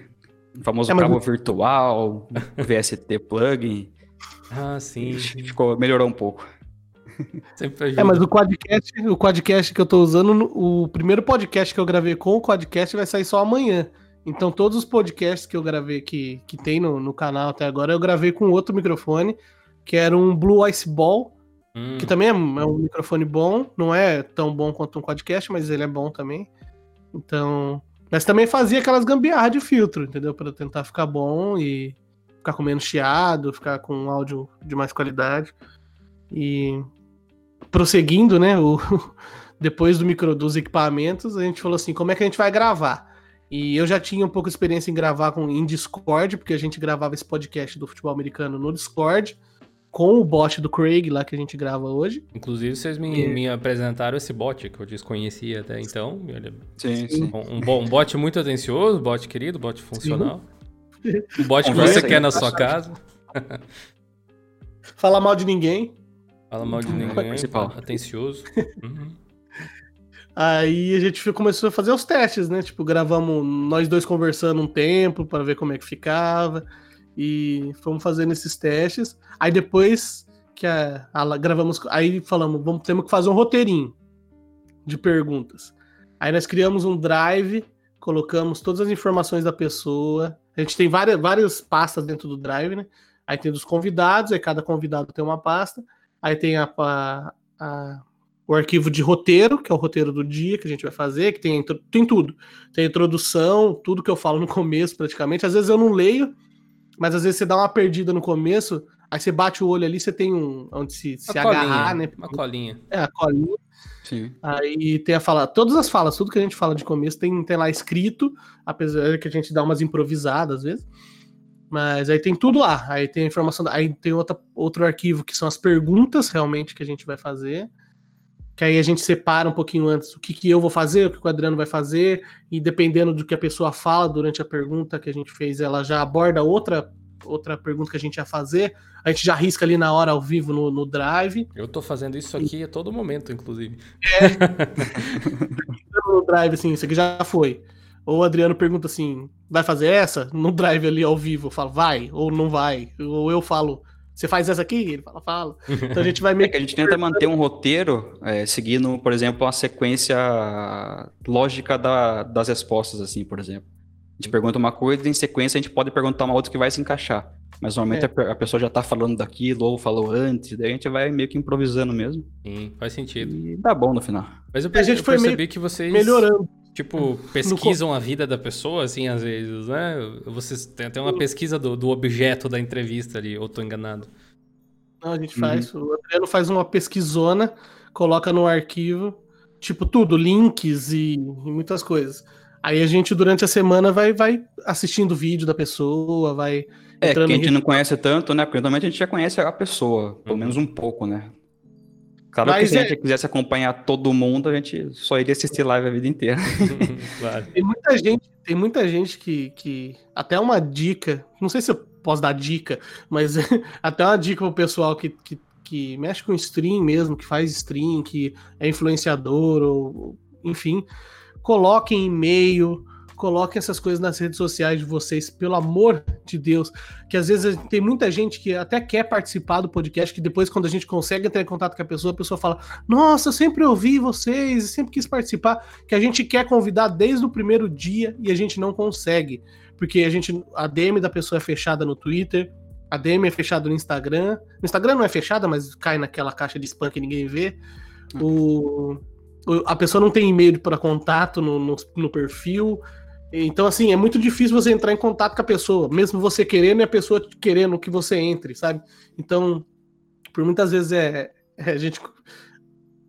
O famoso É, mas- cabo virtual, VST plugin. Ah, sim. Ficou, melhorou um pouco. Sempre ajuda. É, mas o quadcast, o quadcast que eu tô usando, o primeiro podcast que eu gravei com o quadcast vai sair só amanhã. Então todos os podcasts que eu gravei que, que tem no, no canal até agora, eu gravei com outro microfone, que era um Blue Ice Ball, Hum, que também é um é um microfone bom, não é tão bom quanto um quadcast, mas ele é bom também. Então, mas também fazia aquelas gambiarras de filtro, entendeu? Para tentar ficar bom e ficar com menos chiado, ficar com um áudio de mais qualidade. E prosseguindo, né, o depois do micro dos equipamentos, a gente falou assim, como é que a gente vai gravar? E eu já tinha um pouco de experiência em gravar com em Discord, porque a gente gravava esse podcast do futebol americano no Discord com o bot do Craig lá que a gente grava hoje. Inclusive, vocês me, É. me apresentaram esse bot que eu desconhecia até então. Ele é Sim, Sim. um, um bom, um bot muito atencioso, bot querido, bot funcional. Um bot que você quer na sua casa. Falar mal de ninguém. Fala mal de ninguém. Principal. Atencioso. Uhum. Aí a gente começou a fazer os testes, né? Tipo, gravamos nós dois conversando um tempo para ver como é que ficava. E fomos fazendo esses testes. Aí depois que a, a- gravamos, aí falamos, vamos temos que fazer um roteirinho de perguntas. Aí nós criamos um drive, colocamos todas as informações da pessoa. A gente tem várias, várias pastas dentro do drive, né? Aí tem dos convidados, aí cada convidado tem uma pasta. Aí tem a, a- a- o arquivo de roteiro, que é o roteiro do dia que a gente vai fazer, que tem, tem tudo. Tem a introdução, tudo que eu falo no começo, praticamente. Às vezes eu não leio, mas às vezes você dá uma perdida no começo, aí você bate o olho ali, você tem um onde se, se colinha, agarrar, né? Uma colinha. É, a colinha. Sim. Aí tem a fala, todas as falas, tudo que a gente fala de começo tem, tem lá escrito, apesar que a gente dá umas improvisadas às vezes. Mas aí tem tudo lá. Aí tem a informação, aí tem outra, outro arquivo que são as perguntas realmente que a gente vai fazer. Que aí a gente separa um pouquinho antes o que, que eu vou fazer, o que o Adriano vai fazer, e dependendo do que a pessoa fala durante a pergunta que a gente fez, ela já aborda outra outra pergunta que a gente ia fazer, a gente já risca ali na hora ao vivo no, no Drive. Eu tô fazendo isso aqui a todo momento, inclusive. É. no Drive, assim, isso aqui já foi. Ou o Adriano pergunta assim: vai fazer essa? No Drive ali ao vivo, eu falo, vai, ou não vai. Ou eu falo, você faz essa aqui? Ele fala, fala. Então a gente vai meio é que a gente tenta manter um roteiro é, seguindo, por exemplo, a sequência lógica da, das respostas, assim, por exemplo. A gente pergunta uma coisa e em sequência a gente pode perguntar uma outra que vai se encaixar. Mas normalmente é. a, a, pessoa já tá falando daquilo ou falou antes, daí a gente vai meio que improvisando mesmo. Sim, faz sentido. E dá bom no final. Mas eu, a gente eu foi percebi que vocês melhorando. Tipo, pesquisam no... a vida da pessoa, assim, às vezes, né? Vocês têm até uma pesquisa do, do objeto da entrevista ali, ou tô enganado? Não, a gente faz. Uhum. O Adriano faz uma pesquisona, coloca no arquivo, tipo, tudo, links e, e muitas coisas. Aí a gente, durante a semana, vai, vai assistindo o vídeo da pessoa, vai. É, que a gente não conhece tanto, né? Porque normalmente a gente já conhece a pessoa, pelo uhum. menos um pouco, né? Claro Mas que se é... a gente quisesse acompanhar todo mundo, a gente só iria assistir live a vida inteira. claro. Tem muita gente, tem muita gente que, que. Até uma dica, não sei se eu posso dar dica, mas até uma dica pro pessoal que, que, que mexe com stream mesmo, que faz stream, que é influenciador, ou enfim coloquem e-mail, coloquem essas coisas nas redes sociais de vocês, pelo amor de Deus. Que às vezes tem muita gente que até quer participar do podcast, que depois, quando a gente consegue entrar em contato com a pessoa, a pessoa fala: Nossa, eu sempre ouvi vocês, sempre quis participar. Que a gente quer convidar desde o primeiro dia e a gente não consegue. Porque a gente. A DM da pessoa é fechada no Twitter. A DM é fechada no Instagram. No Instagram não é fechada, mas cai naquela caixa de spam que ninguém vê. O, a pessoa não tem e-mail para contato no, no, no, perfil. Então, assim, é muito difícil você entrar em contato com a pessoa, mesmo você querendo e a pessoa querendo que você entre, sabe? Então, por muitas vezes é, é, a gente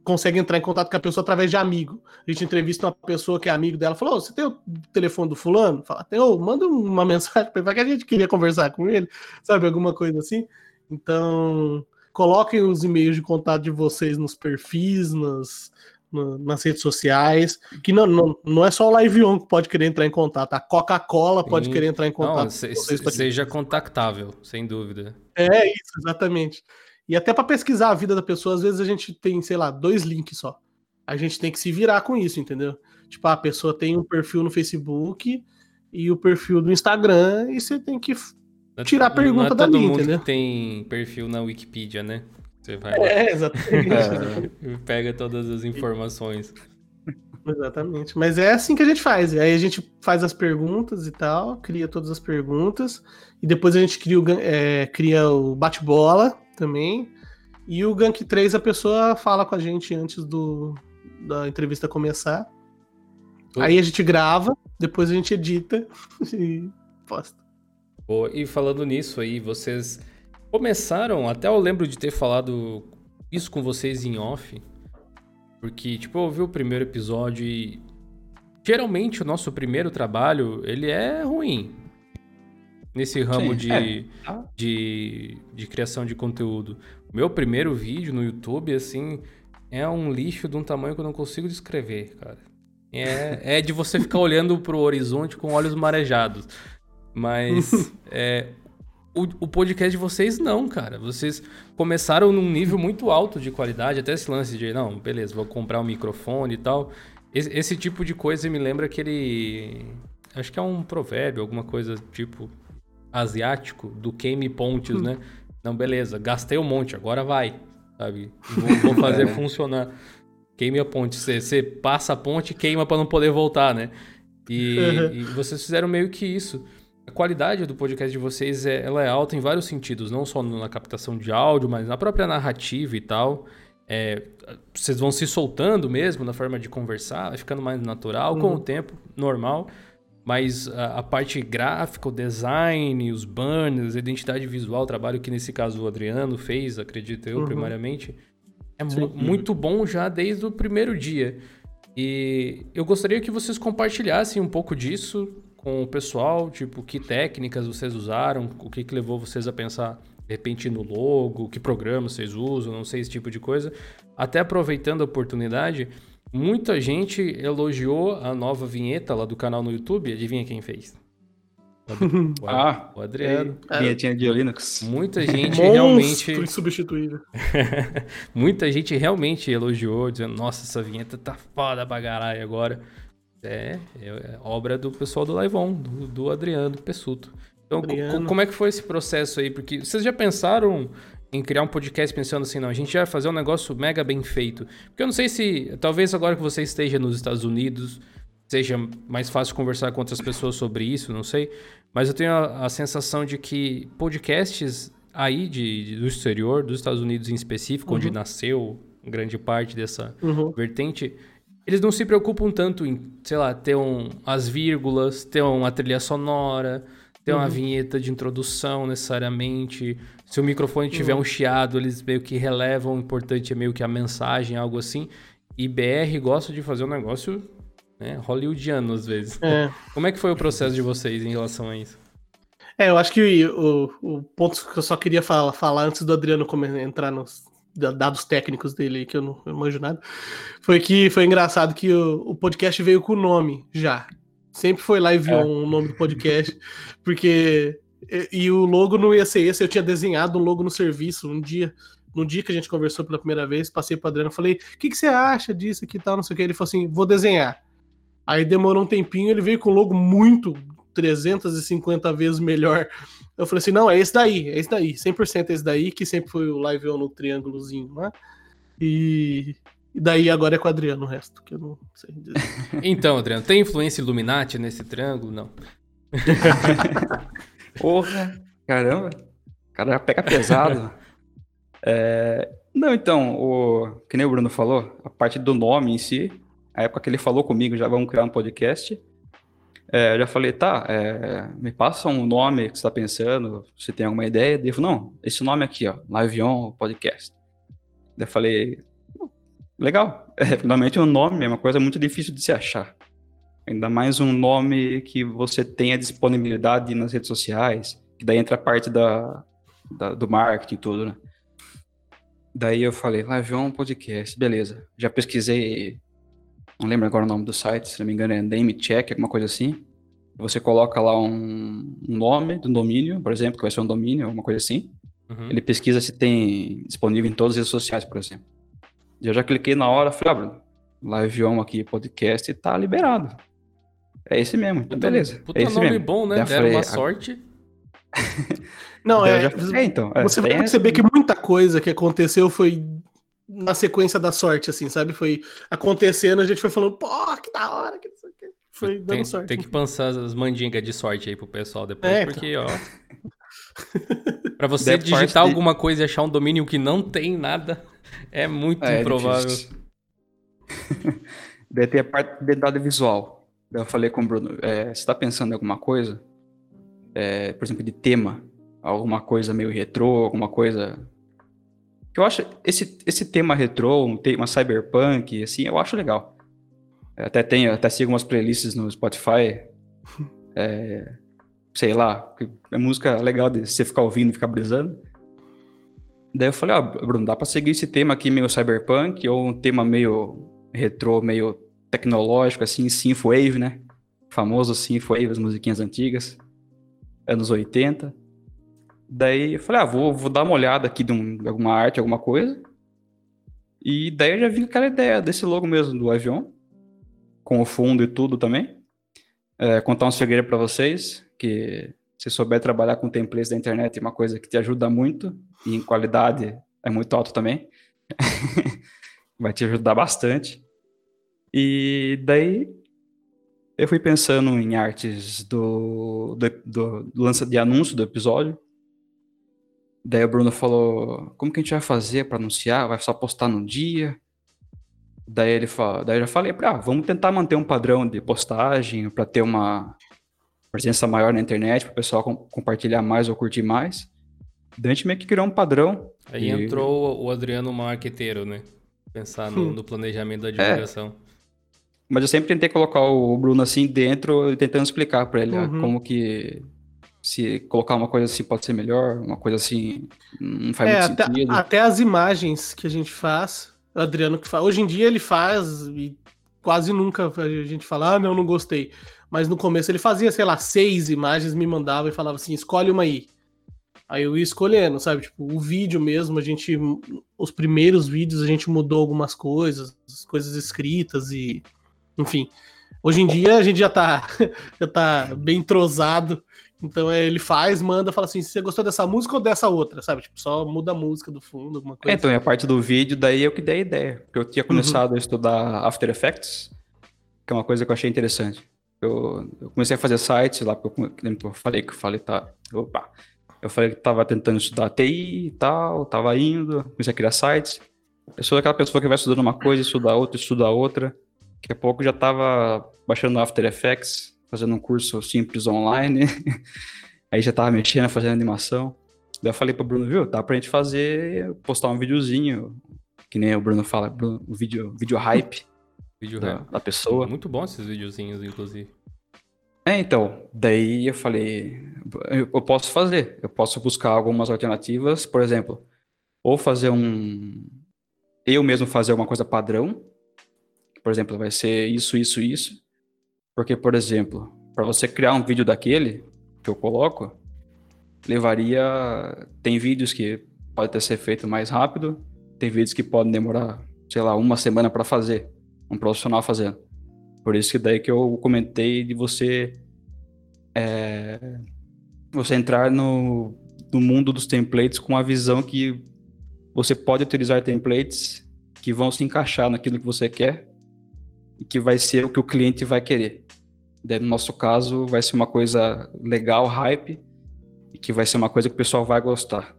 consegue entrar em contato com a pessoa através de amigo. A gente entrevista uma pessoa que é amigo dela, falou: você tem o telefone do fulano? Fala, tem, oh, manda uma mensagem para ele, que a gente queria conversar com ele, sabe? Alguma coisa assim. Então, coloquem os e-mails de contato de vocês nos perfis, nas, no, nas redes sociais, que não, não, não é só o Live On que pode querer entrar em contato, a Coca-Cola pode querer entrar em contato. Não, se, seja contactável, sem dúvida. É isso, exatamente. E até para pesquisar a vida da pessoa, às vezes a gente tem, sei lá, dois links só. A gente tem que se virar com isso, entendeu? Tipo, a pessoa tem um perfil no Facebook e o perfil do Instagram e você tem que tirar a pergunta não é todo dali, mundo entendeu? Que tem perfil na Wikipedia, né? Você vai é, exatamente. É, pega todas as informações. Exatamente. Mas é assim que a gente faz. Aí a gente faz as perguntas e tal, cria todas as perguntas, e depois a gente cria o, é, cria o bate-bola também. E o Gank 3 a pessoa fala com a gente antes do, da entrevista começar. Aí a gente grava, depois a gente edita e posta. Boa. E falando nisso aí, vocês começaram, até eu lembro de ter falado isso com vocês em off, porque, tipo, eu ouvi o primeiro episódio e geralmente o nosso primeiro trabalho, ele é ruim. Nesse ramo Sim, de, é. de, de criação de conteúdo. O meu primeiro vídeo no YouTube, assim, é um lixo de um tamanho que eu não consigo descrever, cara. É, é de você ficar olhando pro horizonte com olhos marejados. Mas é, o, o, podcast de vocês não, cara. Vocês começaram num nível muito alto de qualidade, até esse lance de, não, beleza, vou comprar um microfone e tal. Esse, esse tipo de coisa me lembra aquele. Acho que é um provérbio, alguma coisa tipo asiático, do queime pontes, hum. né? Não, beleza, gastei um monte, agora vai, sabe? Vou, vou fazer é. funcionar. Queime a ponte. Você passa a ponte e queima para não poder voltar, né? E, uhum. e vocês fizeram meio que isso. A qualidade do podcast de vocês é, ela é alta em vários sentidos, não só na captação de áudio, mas na própria narrativa e tal. É, vocês vão se soltando mesmo na forma de conversar, vai ficando mais natural uhum. com o tempo, normal. Mas a, a, parte gráfica, o design, os banners, a identidade visual, o trabalho que nesse caso o Adriano fez, acredito eu, uhum. primariamente, é mu muito bom já desde o primeiro dia. E eu gostaria que vocês compartilhassem um pouco disso, com o pessoal, tipo, que técnicas vocês usaram, o que, que levou vocês a pensar, de repente, no logo, que programa vocês usam, não sei, esse tipo de coisa. Até aproveitando a oportunidade, muita gente elogiou a nova vinheta lá do canal no YouTube, adivinha quem fez? O, ah, o Adriano. É, vinhetinha de Linux. Muita gente realmente. insubstituível. Muita gente realmente elogiou, dizendo: Nossa, essa vinheta tá foda pra caralho agora. É, é obra do pessoal do Live On, do, do Adriano Pessuto. Então, como é que foi esse processo aí? Porque vocês já pensaram em criar um podcast pensando assim, não, a gente vai fazer um negócio mega bem feito. Porque eu não sei se, talvez agora que você esteja nos Estados Unidos, seja mais fácil conversar com outras pessoas sobre isso, não sei. Mas eu tenho a, a sensação de que podcasts aí de, de, do exterior, dos Estados Unidos em específico, uhum. onde nasceu grande parte dessa uhum. vertente, eles não se preocupam tanto em, sei lá, ter um, as vírgulas, ter uma trilha sonora, ter uhum. uma vinheta de introdução necessariamente. Se o microfone tiver uhum. um chiado, eles meio que relevam, o importante é meio que a mensagem, algo assim. E BR gosta de fazer um negócio né, hollywoodiano às vezes. É. Como é que foi o processo de vocês em relação a isso? É, eu acho que o, o ponto que eu só queria falar, falar antes do Adriano entrar nos dados técnicos dele, que eu não, eu não manjo nada, foi que foi engraçado que o, o podcast veio com o nome já. Sempre foi Live é. On o nome do podcast, porque. E, e, o logo não ia ser esse, eu tinha desenhado um logo no serviço um dia. No dia que a gente conversou pela primeira vez, passei para Adriano falei: o que, que você acha disso aqui e tal, não sei o que. Ele falou assim: vou desenhar. Aí demorou um tempinho, ele veio com um logo muito 350 vezes melhor. Eu falei assim: não, é esse daí, é esse daí, 100% é esse daí, que sempre foi o Live On no triângulozinho lá. Né? E, e daí agora é com o Adriano o resto, que eu não sei dizer. Então, Adriano, tem influência Illuminati nesse triângulo? Não. Porra, caramba. O cara pega pesado. é... Não, então, o... que nem o Bruno falou, a parte do nome em si, a época que ele falou comigo, já vamos criar um podcast. É, eu já falei, tá, é, me passa um nome que você está pensando, se tem alguma ideia. Falou, não, esse nome aqui, ó, Live On Podcast. Eu falei, Legal. É, finalmente um nome é uma coisa muito difícil de se achar. Ainda mais um nome que você tenha disponibilidade nas redes sociais, que daí entra a parte da, da do marketing e tudo, né? Daí eu falei, Live On Podcast, beleza. Já pesquisei, não lembro agora o nome do site, se não me engano é Name Check, alguma coisa assim. Você coloca lá um, um nome do domínio, por exemplo, que vai ser um domínio, alguma coisa assim. Uhum. Ele pesquisa se tem disponível em todas as redes sociais, por exemplo. Eu já cliquei na hora, falei, ah, Bruno, live on aqui, podcast, tá liberado. É esse mesmo, então beleza. Puta é esse nome mesmo. bom, né? Já Deram falei, uma sorte. Não, é, já... é, então, é, você vai perceber que muita coisa que aconteceu foi na sequência da sorte, assim, sabe? Foi acontecendo, a gente foi falando, pô, que da hora, que isso aqui. Foi dando tem, sorte. Tem que pensar as mandingas de sorte aí pro pessoal depois, é, porque, então. ó. pra você digitar alguma coisa e achar um domínio que não tem nada. É muito é, improvável. É Daí tem a parte de identidade visual. Eu falei com o Bruno, é, você está pensando em alguma coisa? É, por exemplo, de tema? Alguma coisa meio retrô, alguma coisa... Eu acho esse, esse tema retrô, um tema cyberpunk, assim, eu acho legal. Até tenho, até sigo umas playlists no Spotify. É, sei lá, é música legal de você ficar ouvindo e ficar brisando. Daí eu falei, ah, Bruno, dá pra seguir esse tema aqui meio cyberpunk ou um tema meio retrô, meio tecnológico, assim, synthwave, né? famoso synthwave, as musiquinhas antigas, anos 80. Daí eu falei, ah, vou, vou dar uma olhada aqui de, um, de alguma arte, alguma coisa. E daí eu já vi aquela ideia desse logo mesmo do avião, com o fundo e tudo também. É, contar um segredo para vocês, que se souber trabalhar com templates da internet é uma coisa que te ajuda muito e em qualidade é muito alto também. Vai te ajudar bastante. E daí eu fui pensando em artes do, do, do, do lança de anúncio do episódio. Daí o Bruno falou: como que a gente vai fazer para anunciar? Vai só postar no dia? Daí ele falou, daí eu já falei, ah, vamos tentar manter um padrão de postagem para ter uma presença maior na internet, para o pessoal com, compartilhar mais ou curtir mais. Daí a gente meio que criou um padrão. Aí e... entrou o Adriano marqueteiro, né? Pensar no, no planejamento da divulgação. É. Mas eu sempre tentei colocar o Bruno assim dentro, tentando explicar para ele uhum. como que se colocar uma coisa assim pode ser melhor, uma coisa assim não faz é, muito até, sentido. Até as imagens que a gente faz, o Adriano que faz. Hoje em dia ele faz e quase nunca a gente fala, ah, não, não gostei. Mas no começo ele fazia, sei lá, seis imagens, me mandava e falava assim: escolhe uma aí. Aí eu ia escolhendo, sabe? Tipo, o vídeo mesmo, a gente. Os primeiros vídeos a gente mudou algumas coisas, coisas escritas e. Enfim. Hoje em dia a gente já tá, já tá bem entrosado. Então é, ele faz, manda, fala assim: você gostou dessa música ou dessa outra, sabe? Tipo, só muda a música do fundo, alguma coisa. É, então, é a parte do vídeo, daí eu que dei a ideia. Porque eu tinha começado uhum. a estudar After Effects, que é uma coisa que eu achei interessante. Eu, eu comecei a fazer sites lá, porque eu, eu falei que eu falei, tá. Opa, eu falei que estava tentando estudar TI e tal, estava indo, comecei a criar sites. Eu sou aquela pessoa que vai estudando uma coisa, estuda outra, estuda outra. Daqui a pouco já estava baixando After Effects, fazendo um curso simples online. Aí já estava mexendo, fazendo animação. Daí eu falei pro Bruno, viu, dá pra gente fazer, postar um videozinho, que nem o Bruno fala, Bruno, o vídeo, vídeo hype, vídeo da, hype. da pessoa. Muito bom esses videozinhos, inclusive. É, então, daí eu falei, eu posso fazer, eu posso buscar algumas alternativas, por exemplo, ou fazer um, eu mesmo fazer uma coisa padrão, por exemplo, vai ser isso, isso, isso, porque, por exemplo, para você criar um vídeo daquele que eu coloco, levaria, tem vídeos que pode ter ser feito mais rápido, tem vídeos que podem demorar, sei lá, uma semana para fazer, um profissional fazendo. Por isso que daí que eu comentei de você é, você entrar no, no mundo dos templates com a visão que você pode utilizar templates que vão se encaixar naquilo que você quer e que vai ser o que o cliente vai querer. No nosso caso, vai ser uma coisa legal, hype, e que vai ser uma coisa que o pessoal vai gostar.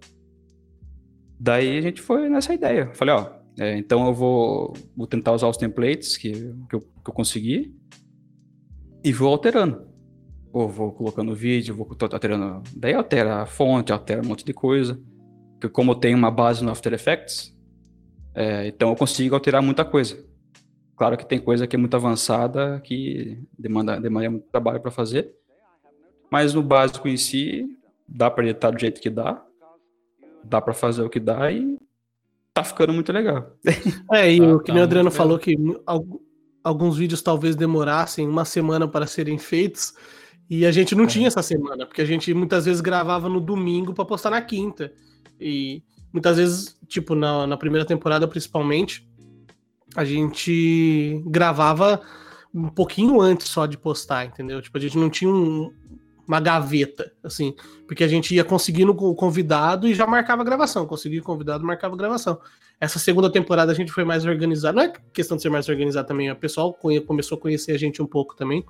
Daí a gente foi nessa ideia. Falei, ó, é, então eu vou, vou tentar usar os templates que, que, eu, que eu consegui e vou alterando. Ou vou colocando vídeo, vou alterando. Daí altera a fonte, altera um monte de coisa. Porque como eu tenho uma base no After Effects, é, então eu consigo alterar muita coisa. Claro que tem coisa que é muito avançada, que demanda, demanda muito trabalho para fazer. Mas no básico em si, dá para editar do jeito que dá. Dá para fazer o que dá e tá ficando muito legal. É, e tá, o que tá o Adriano falou que alguns vídeos talvez demorassem uma semana para serem feitos. E a gente não é. tinha essa semana, porque a gente muitas vezes gravava no domingo para postar na quinta. E muitas vezes, tipo, na, na primeira temporada principalmente, a gente gravava um pouquinho antes só de postar, entendeu? Tipo, a gente não tinha um, uma gaveta, assim, porque a gente ia conseguindo o convidado e já marcava a gravação, conseguia o convidado, marcava a gravação. Essa segunda temporada a gente foi mais organizado, não é questão de ser mais organizado também, o pessoal começou a conhecer a gente um pouco também.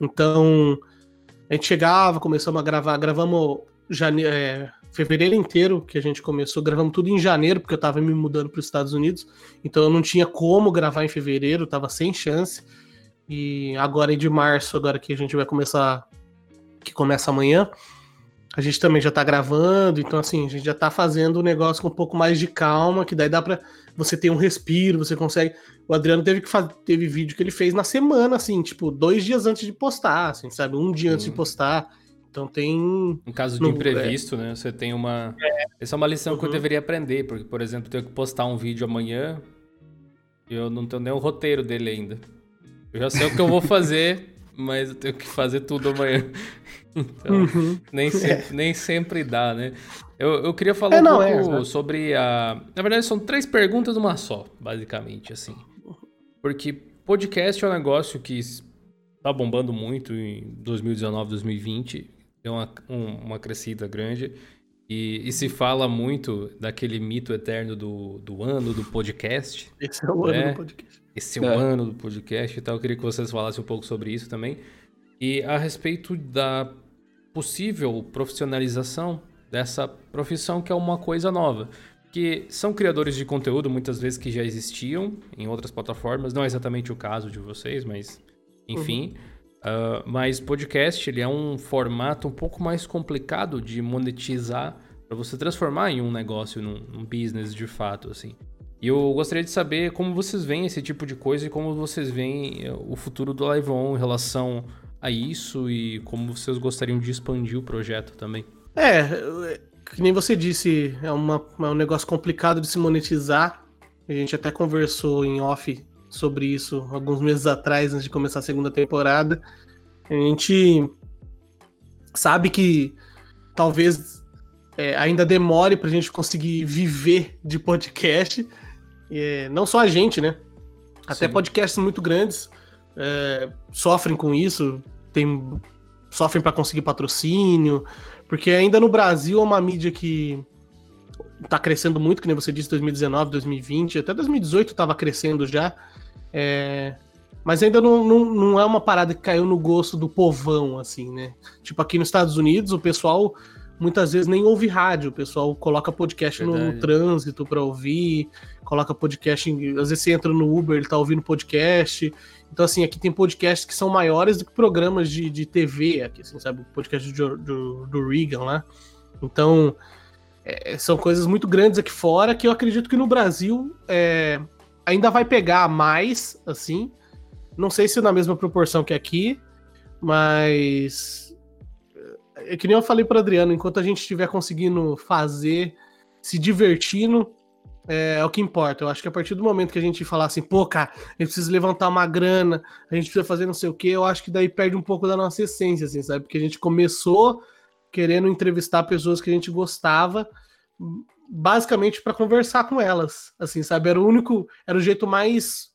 Então, a gente chegava, começamos a gravar, gravamos jane... É, fevereiro inteiro que a gente começou, gravamos tudo em janeiro, porque eu tava me mudando para os Estados Unidos, então eu não tinha como gravar em fevereiro, tava sem chance. E agora é de março, agora que a gente vai começar que começa amanhã. A gente também já tá gravando, então assim, a gente já tá fazendo o negócio com um pouco mais de calma, que daí dá para você ter um respiro, você consegue. O Adriano teve que fazer, teve vídeo que ele fez na semana, assim, tipo, dois dias antes de postar, assim, sabe? Um dia antes de postar. Então tem. Um caso de no, imprevisto, é... né? Você tem uma. É. Essa é uma lição uhum. que eu uhum. deveria aprender, porque, por exemplo, eu tenho que postar um vídeo amanhã e eu não tenho nem o roteiro dele ainda. Eu já sei o que eu vou fazer mas eu tenho que fazer tudo amanhã. Então, uhum. nem, sempre, nem sempre dá, né? Eu, eu queria falar é, um não, pouco é, sobre a. Na verdade, são três perguntas numa só, basicamente, assim. Porque podcast é um negócio que tá bombando muito em 2019, 2020. Deu uma, um, uma crescida grande. E, e, se fala muito daquele mito eterno do, do ano do podcast. Esse é o né? ano do podcast esse é. o ano do podcast e tal. Eu queria que vocês falassem um pouco sobre isso também. E a respeito da possível profissionalização dessa profissão, que é uma coisa nova. Que são criadores de conteúdo, muitas vezes, que já existiam em outras plataformas. Não é exatamente o caso de vocês, mas enfim. Uhum. Uh, mas podcast ele é um formato um pouco mais complicado de monetizar para você transformar em um negócio, num, num business de fato, assim. E eu gostaria de saber como vocês veem esse tipo de coisa e como vocês veem eh, o futuro do Live On em relação a isso e como vocês gostariam de expandir o projeto também. É, que nem você disse, é, uma, é um negócio complicado de se monetizar. A gente até conversou em off sobre isso alguns meses atrás, antes de começar a segunda temporada. A gente sabe que talvez é, ainda demore para a gente conseguir viver de podcast. É, não só a gente, né? Até Sim. podcasts muito grandes é, sofrem com isso, tem, sofrem para conseguir patrocínio, porque ainda no Brasil é uma mídia que tá crescendo muito, que nem você disse, 2019, 2020, até 2018 estava crescendo já. É, mas ainda não, não, não é uma parada que caiu no gosto do povão, assim, né? Tipo, aqui nos Estados Unidos, o pessoal muitas vezes nem ouve rádio, o pessoal coloca podcast no, no, trânsito para ouvir, coloca podcast, em, às vezes você entra no Uber, ele tá ouvindo podcast. Então, assim, aqui tem podcasts que são maiores do que programas de, de TV, aqui, assim, sabe? O podcast do, do, do Reagan lá. Então, é, são coisas muito grandes aqui fora que eu acredito que no Brasil é, ainda vai pegar mais, assim. Não sei se na mesma proporção que aqui, mas é que nem eu falei para Adriano, enquanto a gente estiver conseguindo fazer, se divertindo, é, é, o que importa. Eu acho que a partir do momento que a gente falar assim, pô, cara, a gente precisa levantar uma grana, a gente precisa fazer não sei o quê, eu acho que daí perde um pouco da nossa essência, assim, sabe? Porque a gente começou querendo entrevistar pessoas que a gente gostava, basicamente para conversar com elas, assim, sabe? Era o único, era o jeito mais,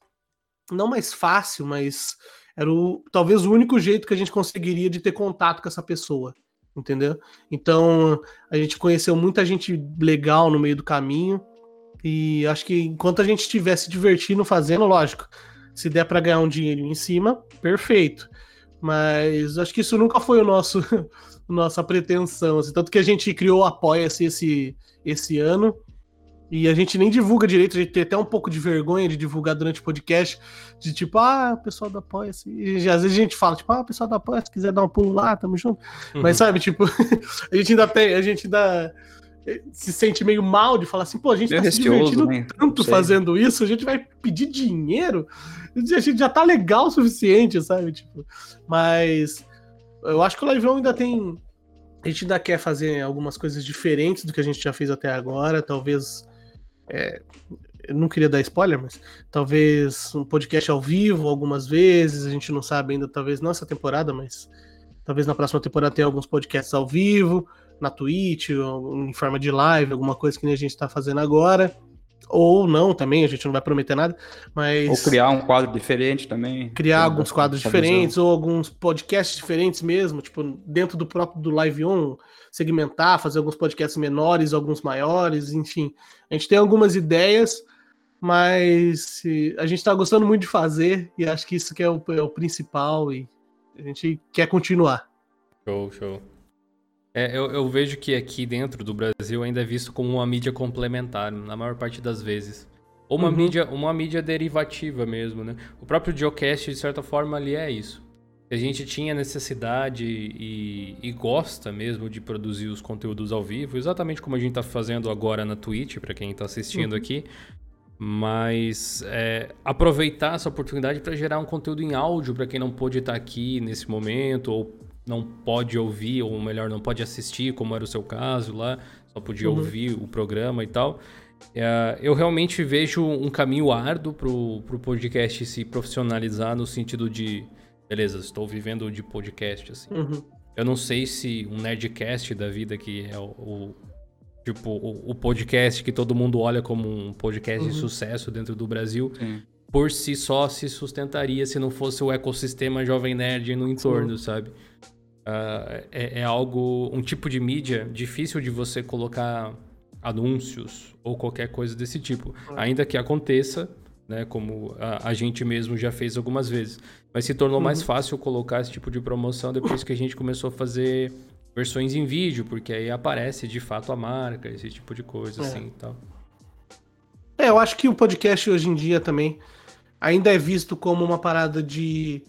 não mais fácil, mas era o, talvez o único jeito que a gente conseguiria de ter contato com essa pessoa entendeu? Então a gente conheceu muita gente legal no meio do caminho e acho que enquanto a gente estiver se divertindo fazendo, lógico, se der para ganhar um dinheiro em cima, perfeito. Mas acho que isso nunca foi o nosso nossa pretensão, assim, tanto que a gente criou o Apoia-se esse, esse ano e a gente nem divulga direito, a gente tem até um pouco de vergonha de divulgar durante o podcast, de tipo, ah, o pessoal da Apoia-se. E às vezes a gente fala, tipo, ah, o pessoal da Apoia-se, quiser dar um pulo lá, tamo junto. Uhum. Mas sabe, tipo, a gente ainda tem, a gente ainda se sente meio mal de falar assim, pô, a gente tá se divertindo né? tanto fazendo isso, a gente vai pedir dinheiro, a gente já tá legal o suficiente, sabe? Tipo, mas eu acho que o Liveão ainda tem. A gente ainda quer fazer algumas coisas diferentes do que a gente já fez até agora, talvez é, eu não queria dar spoiler, mas talvez um podcast ao vivo algumas vezes, a gente não sabe ainda, talvez não essa temporada, mas talvez na próxima temporada tenha alguns podcasts ao vivo, na Twitch, em forma de live, alguma coisa que nem a gente está fazendo agora. Ou não também, a gente não vai prometer nada, mas. Ou criar um quadro diferente também. Criar alguns quadros diferentes, visão. ou alguns podcasts diferentes mesmo, tipo, dentro do próprio do Live On, segmentar, fazer alguns podcasts menores, alguns maiores, enfim. A gente tem algumas ideias, mas a gente está gostando muito de fazer e acho que isso que é o, é o principal e a gente quer continuar. Show, show. É, eu, eu, vejo que aqui dentro do Brasil ainda é visto como uma mídia complementar, na maior parte das vezes. Ou uma, uhum. mídia, uma mídia derivativa mesmo, né? O próprio Geocast, de certa forma, ali é isso a gente tinha necessidade e, e, gosta mesmo de produzir os conteúdos ao vivo, exatamente como a gente está fazendo agora na Twitch, para quem está assistindo uhum. aqui. Mas é, aproveitar essa oportunidade para gerar um conteúdo em áudio para quem não pôde estar tá aqui nesse momento, ou não pode ouvir, ou melhor, não pode assistir, como era o seu caso lá, só podia uhum. ouvir o programa e tal. É, eu realmente vejo um caminho árduo para o podcast se profissionalizar no sentido de beleza, estou vivendo de podcast, assim. Uhum. Eu não sei se um Nerdcast da vida, que é o, o tipo, o, o, podcast que todo mundo olha como um podcast uhum. de sucesso dentro do Brasil, Sim. por si só se sustentaria se não fosse o ecossistema Jovem Nerd no entorno, Sim. sabe? Uh, é, é, algo, um tipo de mídia difícil de você colocar anúncios ou qualquer coisa desse tipo. Ainda que aconteça, né? Como a, a, gente mesmo já fez algumas vezes. Mas se tornou uhum. mais fácil colocar esse tipo de promoção depois que a gente começou a fazer versões em vídeo, porque aí aparece de fato a marca, esse tipo de coisa, é. assim e tal. É, eu acho que o podcast hoje em dia também ainda é visto como uma parada de.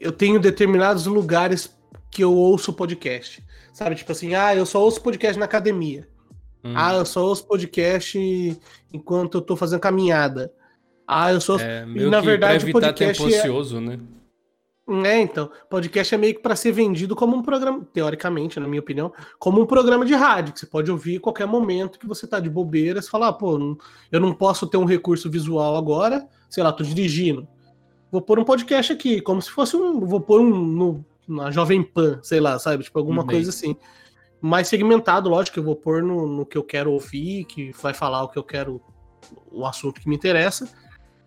Eu tenho determinados lugares que eu ouço podcast. Sabe, tipo assim, ah, eu só ouço podcast na academia. Hum. Ah, eu só ouço podcast enquanto eu tô fazendo caminhada. Ah, eu sou. É, e, na verdade, o podcast tempo é ocioso, é... né? É, então, podcast é meio que para ser vendido como um programa, teoricamente, na minha opinião, como um programa de rádio, que você pode ouvir a qualquer momento que você tá de bobeira, você fala, ah, pô, eu não posso ter um recurso visual agora, sei lá, tô dirigindo. Vou pôr um podcast aqui, como se fosse um. Vou pôr um no na Jovem Pan, sei lá, sabe? Tipo, alguma Bem. coisa assim. Mais segmentado, lógico, eu vou pôr no, no que eu quero ouvir, que vai falar o que eu quero, o assunto que me interessa.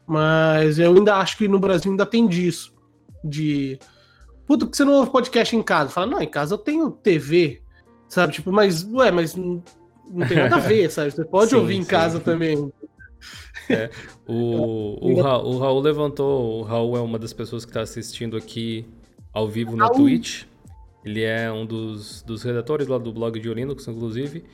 Mas eu ainda acho que no Brasil ainda tem disso. De. Puta, por que você não ouve podcast em casa? Fala, não, em casa eu tenho TV, sabe? Tipo, mas, ué, mas não, não tem nada a ver, sabe? Você pode Sim, ouvir em sim. casa também. O, o, Ra- o Raul levantou. O Raul é uma das pessoas que está assistindo aqui ao vivo na Raul. Twitch. Ele é um dos, dos redatores lá do blog de Linux, inclusive.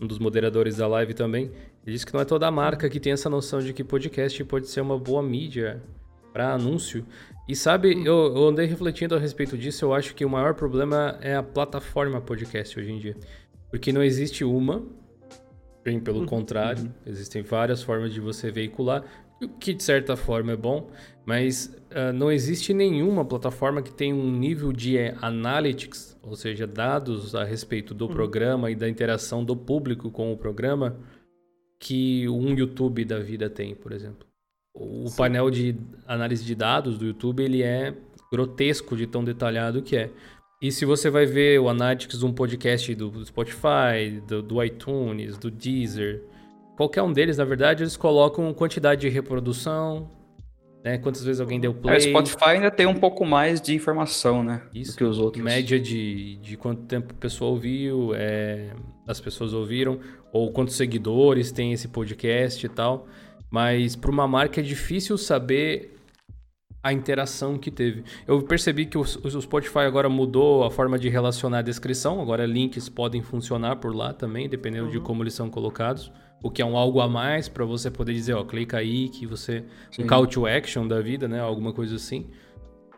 Um dos moderadores da live também. Ele disse que não é toda marca que tem essa noção de que podcast pode ser uma boa mídia para anúncio. E sabe, eu, eu andei refletindo a respeito disso. Eu acho que o maior problema é a plataforma podcast hoje em dia. Porque não existe uma, bem pelo contrário, existem várias formas de você veicular, que de certa forma é bom, mas ah, não existe nenhuma plataforma que tenha um nível de eh, analytics, ou seja, dados a respeito do programa e da interação do público com o programa, que um YouTube da vida tem, por exemplo. O Sim. painel de análise de dados do YouTube ele é grotesco de tão detalhado que é. E se você vai ver o Analytics de um podcast do Spotify, do, do iTunes, do Deezer, qualquer um deles, na verdade, eles colocam quantidade de reprodução, né? Quantas vezes alguém deu play. É, o Spotify ainda tem um pouco mais de informação, né? Isso. Do que os outros. média de, de quanto tempo a pessoa ouviu, é, as pessoas ouviram, ou quantos seguidores tem esse podcast e tal. Mas para uma marca é difícil saber a interação que teve. Eu percebi que o, o Spotify agora mudou a forma de relacionar a descrição, agora links podem funcionar por lá também, dependendo de Uhum. como eles são colocados. O que é um algo a mais para você poder dizer, ó, clica aí que você um Sim. call to action da vida, né? Alguma coisa assim.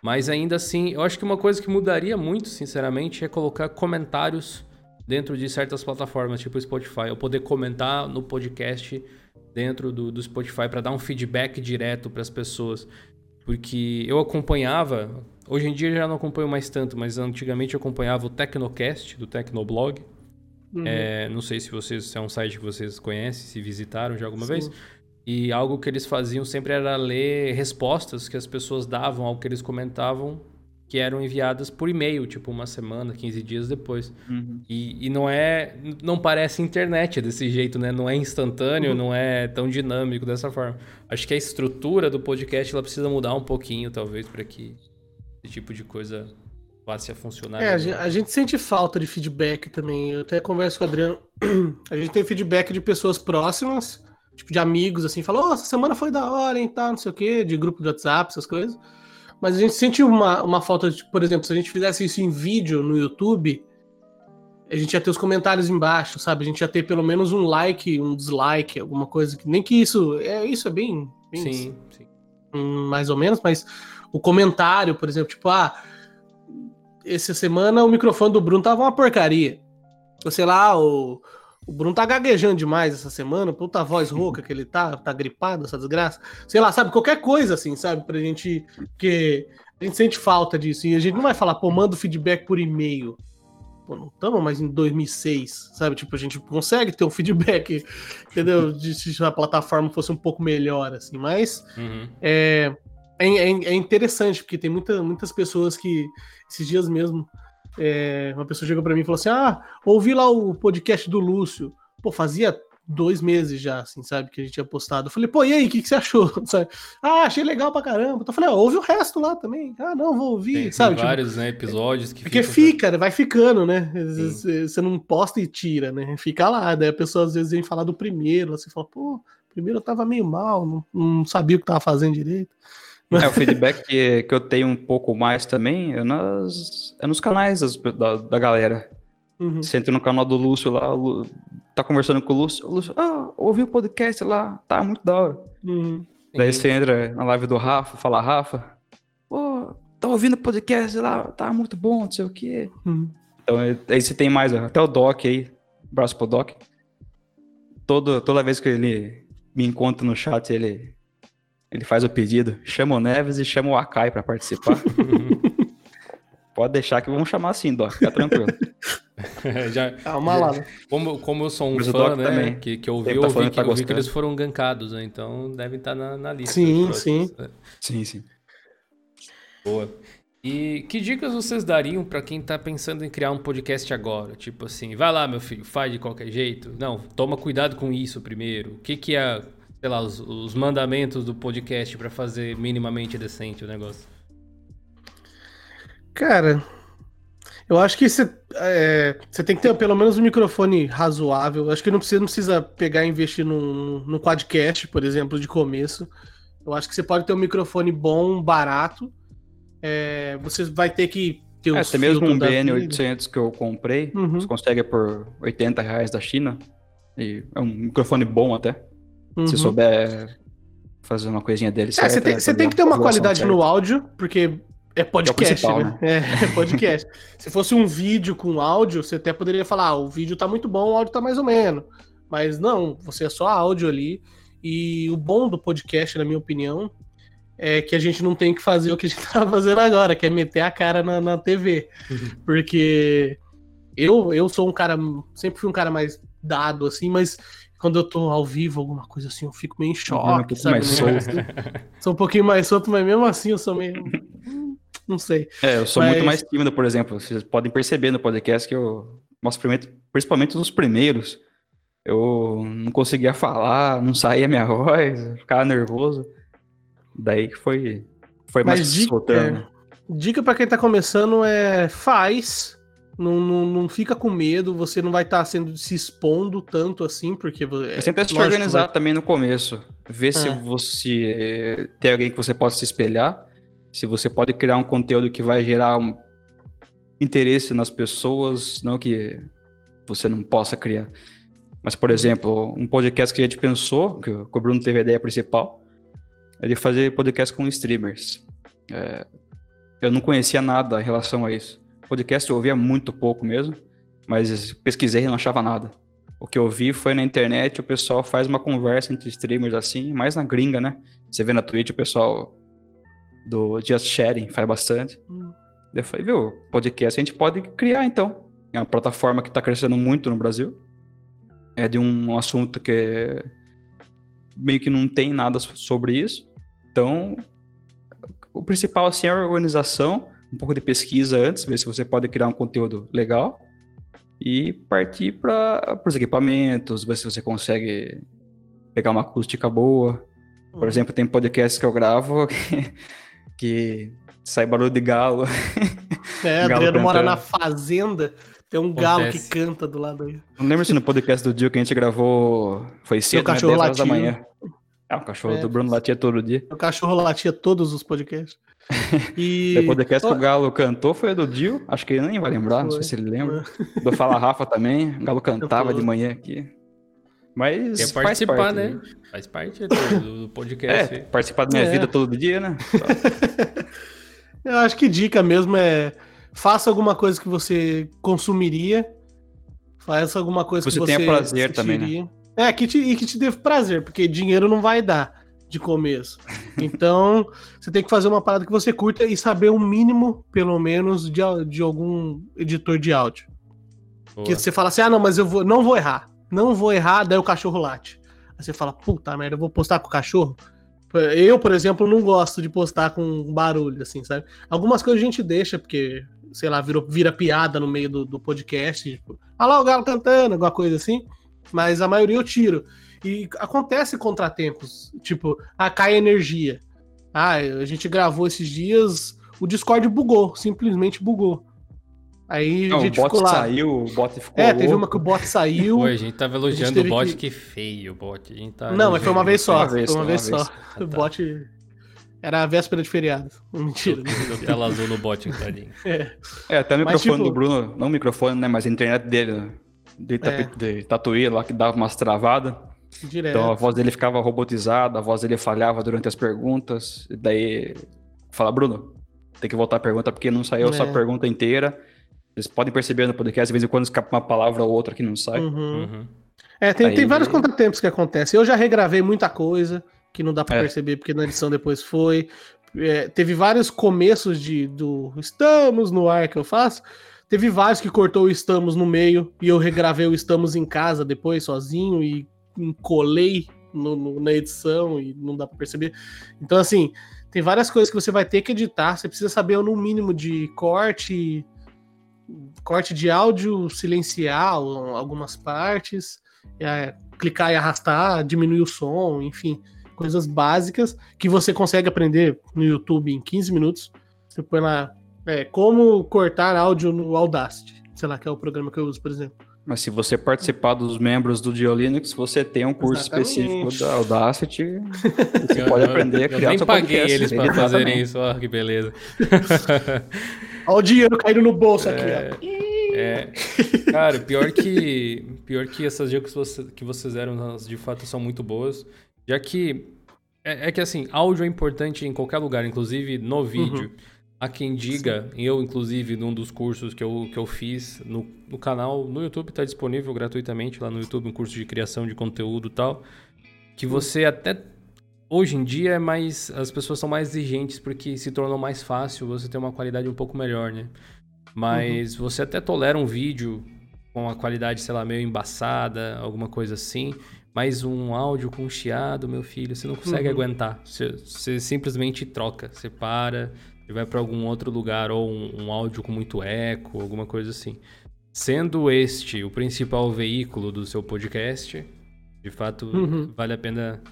Mas ainda assim, eu acho que uma coisa que mudaria muito, sinceramente, é colocar comentários dentro de certas plataformas, tipo o Spotify. Eu poder comentar no podcast dentro do, do Spotify para dar um feedback direto para as pessoas. Porque eu acompanhava, hoje em dia já não acompanho mais tanto, mas antigamente eu acompanhava o Tecnocast do Tecnoblog. Uhum. É, não sei se vocês se é um site que vocês conhecem, se visitaram já alguma Sim. vez. E algo que eles faziam sempre era ler respostas que as pessoas davam ao que eles comentavam, que eram enviadas por e-mail, tipo uma semana, 15 dias depois. Uhum. E, e não é. Não parece internet desse jeito, né? Não é instantâneo, Uhum. não é tão dinâmico dessa forma. Acho que a estrutura do podcast ela precisa mudar um pouquinho, talvez, para que esse tipo de coisa passe a funcionar. É, a melhor. gente, a gente sente falta de feedback também. Eu até converso com o Adriano. A gente tem feedback de pessoas próximas, tipo de amigos, assim, falou, oh, essa semana foi da hora, hein, tal, não sei o quê, de grupo de WhatsApp, essas coisas. Mas a gente sente uma, uma falta de, por exemplo, se a gente fizesse isso em vídeo no YouTube, a gente ia ter os comentários embaixo, sabe? A gente ia ter pelo menos um like, um dislike, alguma coisa que. Nem que isso. É, isso é bem. bem Sim, sim. hum, mais ou menos, mas o comentário, por exemplo, tipo, ah, essa semana o microfone do Bruno tava uma porcaria. Ou sei lá, o, o Bruno tá gaguejando demais essa semana, puta voz rouca que ele tá, tá gripado, essa desgraça. Sei lá, sabe, qualquer coisa assim, sabe, pra gente, porque a gente sente falta disso, e a gente não vai falar, pô, manda o feedback por e-mail. Pô, não estamos mais em 2006, sabe? Tipo, a gente consegue ter um feedback, entendeu? De se a plataforma fosse um pouco melhor, assim, mas Uhum. é, é, é- é interessante, porque tem muita, muitas pessoas que, esses dias mesmo, é, uma pessoa chegou pra mim e falou assim: Ah, ouvi lá o podcast do Lúcio. Pô, fazia dois meses já, assim, sabe, que a gente tinha postado. Eu falei, pô, e aí, o que, que você achou? Sabe? Ah, achei legal pra caramba. Então eu falei, ah, ouve o resto lá também. Ah, não, vou ouvir, Tem, tem sabe? Tipo, vários né, episódios que porque fica, né? vai ficando, né? Vezes Você não posta e tira, né? Fica lá. Daí a pessoa às vezes vem falar do primeiro, você fala, pô, primeiro eu tava meio mal, não, não sabia o que tava fazendo direito. É, o feedback que, que eu tenho um pouco mais também é, nas, é nos canais das- da, da galera. Uhum. Você entra no canal do Lúcio lá, Lu- tá conversando com o Lúcio, o Lúcio, ah, ouvi o podcast lá, tá muito da hora. Uhum. Daí você entra na live do Rafa, fala, Rafa, pô, tá ouvindo o podcast lá, tá muito bom, não sei o quê. Uhum. Então aí você tem mais, até o Doc aí, abraço pro Doc. Todo, toda vez que ele me encontra no chat, ele, ele faz o pedido, chama o Neves e chama o Akai pra participar. Pode deixar que vamos chamar assim, Doc, fica tranquilo. Já, Calma lá, né? como, como eu sou um Mas fã, né? também. Que, que eu ouvi, eu tá que, tá eu vi que eles foram gankados, né? Então devem estar na, na lista. Sim, dos próximos. É, sim, sim. Boa. E que dicas vocês dariam para quem tá pensando em criar um podcast agora? Tipo assim, vai lá, meu filho, faz de qualquer jeito. Não, toma cuidado com isso primeiro. O que que é, sei lá, os, os mandamentos do podcast para fazer minimamente decente o negócio? Cara, eu acho que você é, tem que ter pelo menos um microfone razoável. Acho que não precisa, não precisa pegar e investir num, num quadcast, por exemplo, de começo. Eu acho que você pode ter um microfone bom, barato é, você vai ter que ter é, Até mesmo um BN800 que eu comprei, uhum. você consegue por 80 reais da China. E é um microfone bom até. Uhum. Se souber fazer uma coisinha dele. É, você tem, né, tem que ter uma qualidade certa. no áudio, porque é podcast, é né? né? É, é podcast. Se fosse um vídeo com áudio, você até poderia falar: ah, o vídeo tá muito bom, o áudio tá mais ou menos. Mas não, você é só áudio ali. E o bom do podcast, na minha opinião, é que a gente não tem que fazer o que a gente tá fazendo agora, que é meter a cara na, na TV. Uhum. Porque eu, eu sou um cara, sempre fui um cara mais dado, assim, mas quando eu tô ao vivo, alguma coisa assim, eu fico meio em choque, um sabe? Mais solto. sou um pouquinho mais solto, mas mesmo assim eu sou meio. Não sei. É, eu sou mas... muito mais tímido, por exemplo. Vocês podem perceber no podcast que eu mostro principalmente nos primeiros. Eu não conseguia falar, não saía minha voz, ficava nervoso. Daí que foi, foi mais dica, soltando. É, dica para quem tá começando é faz. Não, não, não fica com medo, você não vai estar tá sendo se expondo tanto assim, porque. É, sempre se organizar vai... também no começo. Ver é. se você tem alguém que você possa se espelhar. Se você pode criar um conteúdo que vai gerar um interesse nas pessoas, não que você não possa criar. Mas, por exemplo, um podcast que a gente pensou, que o Bruno teve a ideia principal, é de fazer podcast com streamers. É, eu não conhecia nada em relação a isso. Podcast eu ouvia muito pouco mesmo, mas pesquisei e não achava nada. O que eu vi foi na internet, o pessoal faz uma conversa entre streamers assim, mais na gringa, né? Você vê na Twitch o pessoal do Just Sharing faz bastante. Hum. Eu falei, viu, podcast a gente pode criar então. É uma plataforma que está crescendo muito no Brasil. É de um assunto que meio que não tem nada sobre isso. Então, o principal assim, é a organização, um pouco de pesquisa antes, ver se você pode criar um conteúdo legal e partir para os equipamentos, ver se você consegue pegar uma acústica boa. Por uhum. exemplo, tem podcasts que eu gravo que, que sai barulho de galo. É, galo Adriano mora na fazenda, tem um Acontece. galo que canta do lado aí. Não lembro se no podcast do dia que a gente gravou foi cedo, né? 10 horas da manhã. É, o cachorro é, do Bruno latia todo dia. O cachorro latia todos os podcasts. E... o podcast que o Galo cantou foi do Dio, acho que ele nem vai lembrar, foi. não sei se ele lembra. Do Fala Rafa também, o Galo cantava de manhã aqui. Mas Quer participar, faz parte, né? né? Faz parte do, podcast. É, participar da minha é. vida todo dia, né? Eu acho que dica mesmo é faça alguma coisa que você consumiria, faça alguma coisa você que você tenha prazer também, né? É, que te, e que te dê prazer, porque dinheiro não vai dar de começo. Então, você tem que fazer uma parada que você curta e saber o um mínimo, pelo menos, de, de algum editor de áudio. Boa. Que você fala assim: ah, não, mas eu vou, não vou errar. Não vou errar, daí o cachorro late. Aí você fala: puta merda, eu vou postar com o cachorro. Eu, por exemplo, não gosto de postar com barulho, assim, sabe? Algumas coisas a gente deixa, porque, sei lá, virou, vira piada no meio do, do podcast. Tipo, olha lá o galo cantando, alguma coisa assim mas a maioria eu tiro. E acontece contratempos, tipo, ah, cai energia. Ah, a gente gravou esses dias, o Discord bugou, simplesmente bugou. Aí Não, a gente o bot saiu, o bot ficou. É, louco. teve uma que o bot saiu. Pô, a gente tava elogiando o bot, que... que feio o bot. A gente tá Não, mas foi uma vez só. Uma vez, foi uma, uma vez, vez, só. Ah, tá. O bot. Era a véspera de feriado. Mentira. Deu tela azul no bot, tadinho. É. é, até o microfone mas, tipo... do Bruno, não o microfone, né? Mas a internet dele, né? de, é. de tatuí lá que dava umas travadas. Direto. Então a voz dele ficava robotizada, a voz dele falhava durante as perguntas. E daí fala, Bruno, tem que voltar a pergunta porque não saiu é. só a pergunta inteira. Vocês podem perceber no podcast, de vez em quando escapa uma palavra ou outra que não sai. Uhum. Uhum. É, tem, Aí... tem vários contratempos que acontecem. Eu já regravei muita coisa que não dá para é. perceber porque na edição depois foi. É, teve vários começos de do estamos no ar que eu faço Teve vários que cortou o Estamos no meio e eu regravei o Estamos em casa depois, sozinho, e colei no, no, na edição e não dá pra perceber. Então, assim, tem várias coisas que você vai ter que editar. Você precisa saber no mínimo de corte, corte de áudio, silenciar algumas partes, é, clicar e arrastar, diminuir o som, enfim, coisas básicas que você consegue aprender no YouTube em 15 minutos. Você põe lá é, como cortar áudio no Audacity, sei lá, que é o programa que eu uso, por exemplo. Mas se você participar dos membros do Diolinux, você tem um curso Exatamente. específico da Audacity. Você pode aprender a criar eu nem paguei podcast. eles para fazerem isso, ó, que beleza. Olha o dinheiro caindo no bolso aqui, é, ó. É, cara, pior que pior que essas dicas que vocês deram, de fato são muito boas, já que é, é, que assim, áudio é importante em qualquer lugar, inclusive no uhum. vídeo. Uhum. Há quem diga, Sim. eu inclusive num dos cursos que eu, que eu fiz no, no canal, no YouTube está disponível gratuitamente lá no YouTube, um curso de criação de conteúdo e tal, que você até hoje em dia é mais as pessoas são mais exigentes porque se tornou mais fácil você ter uma qualidade um pouco melhor, né? Mas uhum. você até tolera um vídeo com a qualidade, sei lá, meio embaçada, alguma coisa assim, mas um áudio com chiado, meu filho, você não consegue uhum. aguentar. Você, você simplesmente troca, você para, e vai para algum outro lugar ou um, um, áudio com muito eco, alguma coisa assim. Sendo este o principal veículo do seu podcast, de fato uhum. vale a pena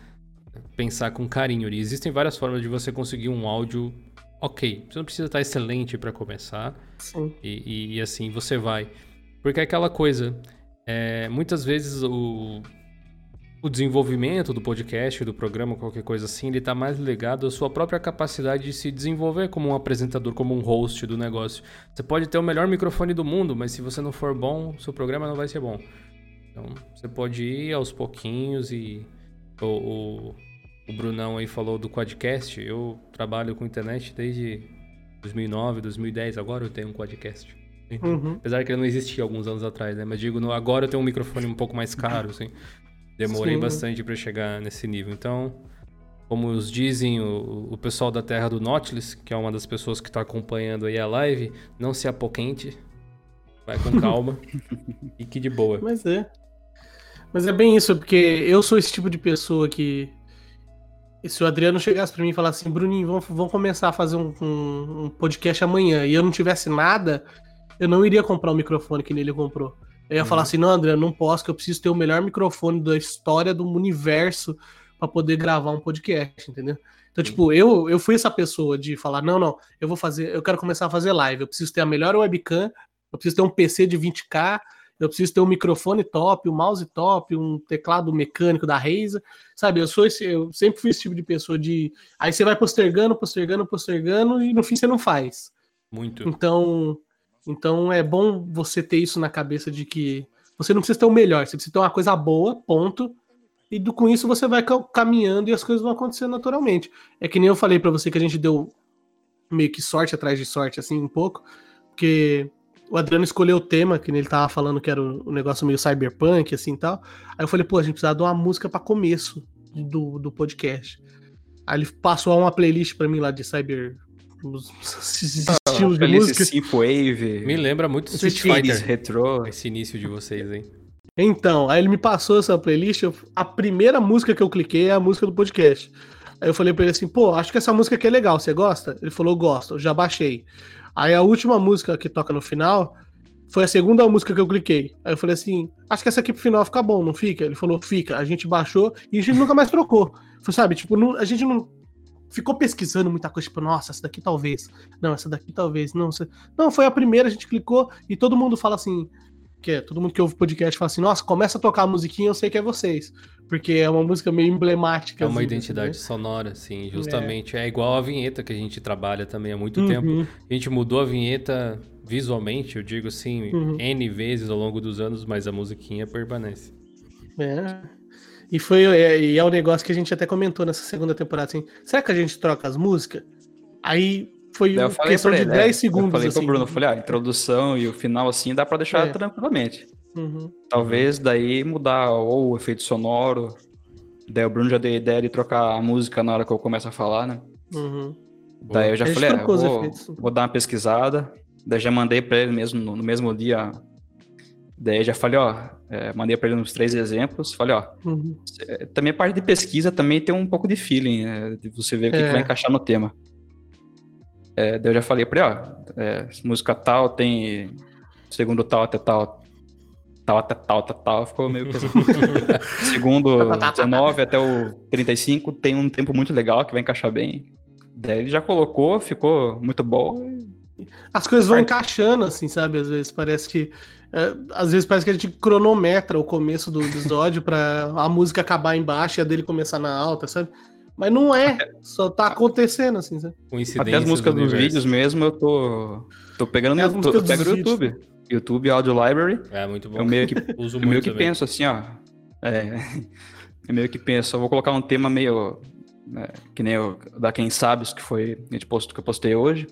pensar com carinho. E existem várias formas de você conseguir um áudio ok. Você não precisa estar excelente para começar. E, e, e, assim você vai. Porque é aquela coisa. É, muitas vezes o, o desenvolvimento do podcast, do programa, qualquer coisa assim, ele está mais ligado à sua própria capacidade de se desenvolver como um apresentador, como um host do negócio. Você pode ter o melhor microfone do mundo, mas se você não for bom, seu programa não vai ser bom. Então, você pode ir aos pouquinhos e o, o, o Brunão aí falou do podcast. Eu trabalho com internet desde 2009, 2010. Agora eu tenho um podcast. Uhum. Apesar que ele não existia alguns anos atrás, né? Mas digo, agora eu tenho um microfone um pouco mais caro, assim. Demorei Sim. bastante para chegar nesse nível. Então, como os dizem o, o pessoal da Terra do Nautilus, que é uma das pessoas que está acompanhando aí a live, não se apoquente, vai com calma, fique de boa. Mas é. Mas é bem isso, porque eu sou esse tipo de pessoa que se o Adriano chegasse para mim e falasse assim, Bruninho, vamos, vamos começar a fazer um, um, um, podcast amanhã, e eu não tivesse nada, eu não iria comprar o microfone que ele comprou. Eu ia uhum. falar assim, não, André, eu não posso, que eu preciso ter o melhor microfone da história do universo para poder gravar um podcast, entendeu? Então, tipo, eu, eu fui essa pessoa de falar, não, não, eu vou fazer, eu quero começar a fazer live, eu preciso ter a melhor webcam, eu preciso ter um PC de 20k, eu preciso ter um microfone top, um mouse top, um teclado mecânico da Razer, sabe? Eu sou esse, eu sempre fui esse tipo de pessoa de, aí você vai postergando, postergando, postergando e no fim você não faz. Muito. Então, então é bom você ter isso na cabeça de que você não precisa ter o melhor, você precisa ter uma coisa boa, ponto. E do, com isso você vai caminhando e as coisas vão acontecendo naturalmente. É que nem eu falei para você que a gente deu meio que sorte atrás de sorte, assim, um pouco, porque o Adriano escolheu o tema, que ele tava falando que era o, negócio meio cyberpunk, assim tal. Aí eu falei, pô, a gente precisa de uma música para começo do, do podcast. Aí ele passou uma playlist para mim lá de cyber os ah, estilos de música. Synthwave. Me lembra muito Street Fighter. Retro. Esse início de vocês, hein? Então, aí ele me passou essa playlist. Eu, a primeira música que eu cliquei é a música do podcast. Aí eu falei pra ele assim, pô, acho que essa música aqui é legal, você gosta? Ele falou, gosto, eu já baixei. Aí a última música que toca no final foi a segunda música que eu cliquei. Aí eu falei assim, acho que essa aqui pro final fica bom, não fica? Ele falou, fica. A gente baixou e a gente nunca mais trocou. Foi, sabe, tipo, não, a gente não ficou pesquisando muita coisa, tipo, nossa, essa daqui talvez. Não, essa daqui talvez. Não, essa... não foi a primeira, a gente clicou e todo mundo fala assim, que é, todo mundo que ouve podcast fala assim, nossa, começa a tocar a musiquinha, eu sei que é vocês. Porque é uma música meio emblemática. É uma assim, identidade né? sonora, sim, justamente. É. é. igual a vinheta que a gente trabalha também há muito uhum. tempo. A gente mudou a vinheta visualmente, eu digo assim, uhum. N vezes ao longo dos anos, mas a musiquinha permanece. É. E foi é, e é um negócio que a gente até comentou nessa segunda temporada, assim, será que a gente troca as músicas? Aí foi uma questão de 10 é, segundos. Eu falei assim. pro Bruno, falei, ah, a introdução e o final, assim, dá pra deixar é. tranquilamente. Uhum. Talvez daí mudar ou o efeito sonoro. Daí o Bruno já deu a ideia de trocar a música na hora que eu começo a falar, né? Uhum. Daí eu já falei, ah, vou, vou, dar uma pesquisada. Daí já mandei pra ele mesmo no, no mesmo dia Daí já falei, ó, é, mandei para ele uns três exemplos, falei, ó, Uhum. também a parte de pesquisa também tem um pouco de feeling, né, de você ver o que, É. que vai encaixar no tema. É, daí eu já falei pra ele, ó, é, música tal tem segundo tal até tal, tal até tal, até tal, ficou meio que assim. segundo 19 até o 35 tem um tempo muito legal que vai encaixar bem. Daí ele já colocou, ficou muito bom. As coisas vão encaixando, assim, sabe? Às vezes parece que. É, às vezes parece que a gente cronometra o começo do episódio pra a música acabar embaixo e a dele começar na alta, sabe? Mas não é, só tá acontecendo, assim, sabe? Até as músicas do dos vídeos mesmo eu tô, tô pegando YouTube, músicas eu pego no YouTube. YouTube Audio Library. É, muito bom. Eu meio que Uso Eu muito meio que também. penso assim, ó. É, eu meio que penso, eu vou colocar um tema meio. né, que nem o da Quem Sabes, que foi a gente postou, que eu postei hoje.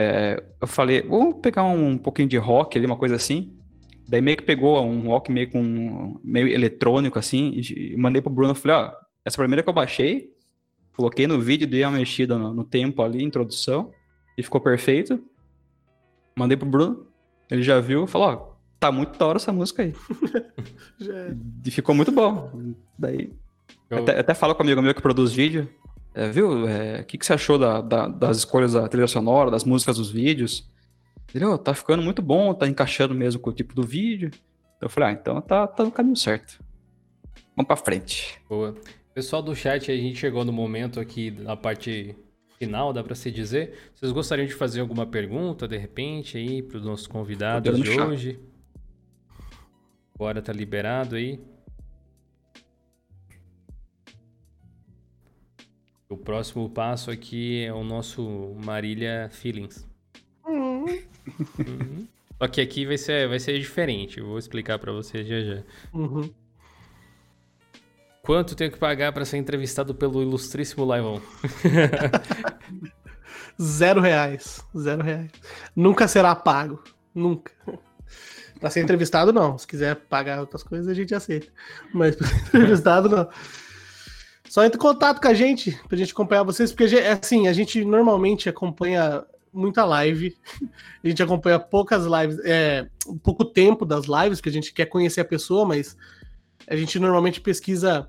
É, eu falei, vamos pegar um pouquinho de rock ali, uma coisa assim. Daí meio que pegou um rock meio com meio eletrônico assim, e, mandei pro Bruno, eu falei, ó, essa primeira que eu baixei, coloquei no vídeo, dei uma mexida no, no tempo ali, introdução, e ficou perfeito. Mandei pro Bruno, ele já viu, falou, ó, tá muito da hora essa música aí. Já é. E ficou muito bom. Daí, Eu- até, até falo com um amigo meu que produz vídeo. É, viu? O que, que você achou da- da- das escolhas da trilha sonora, das músicas dos vídeos? Ele, "Ô, tá ficando muito bom, tá encaixando mesmo com o tipo do vídeo. Eu falei, ah, então tá, tá no caminho certo. Vamos pra frente. Boa. Pessoal do chat, a gente chegou no momento aqui na parte final, dá pra se dizer. Vocês gostariam de fazer alguma pergunta, de repente, aí, para os nossos convidados de hoje? Agora tá liberado aí. O próximo passo aqui é o nosso Marília Feelings. Hum, Uhum. Só que aqui vai ser, vai ser diferente. Eu vou explicar pra vocês já já. uhum. Quanto tenho que pagar pra ser entrevistado pelo ilustríssimo Laivon? Zero reais. Zero reais. Nunca será pago. Nunca. Pra ser entrevistado, não. Se quiser pagar outras coisas, a gente aceita. Mas pra ser entrevistado, não. Só entre em contato com a gente, pra gente acompanhar vocês, porque é assim, a gente normalmente acompanha muita live, a gente acompanha poucas lives, é, pouco tempo das lives, porque a gente quer conhecer a pessoa, mas a gente normalmente pesquisa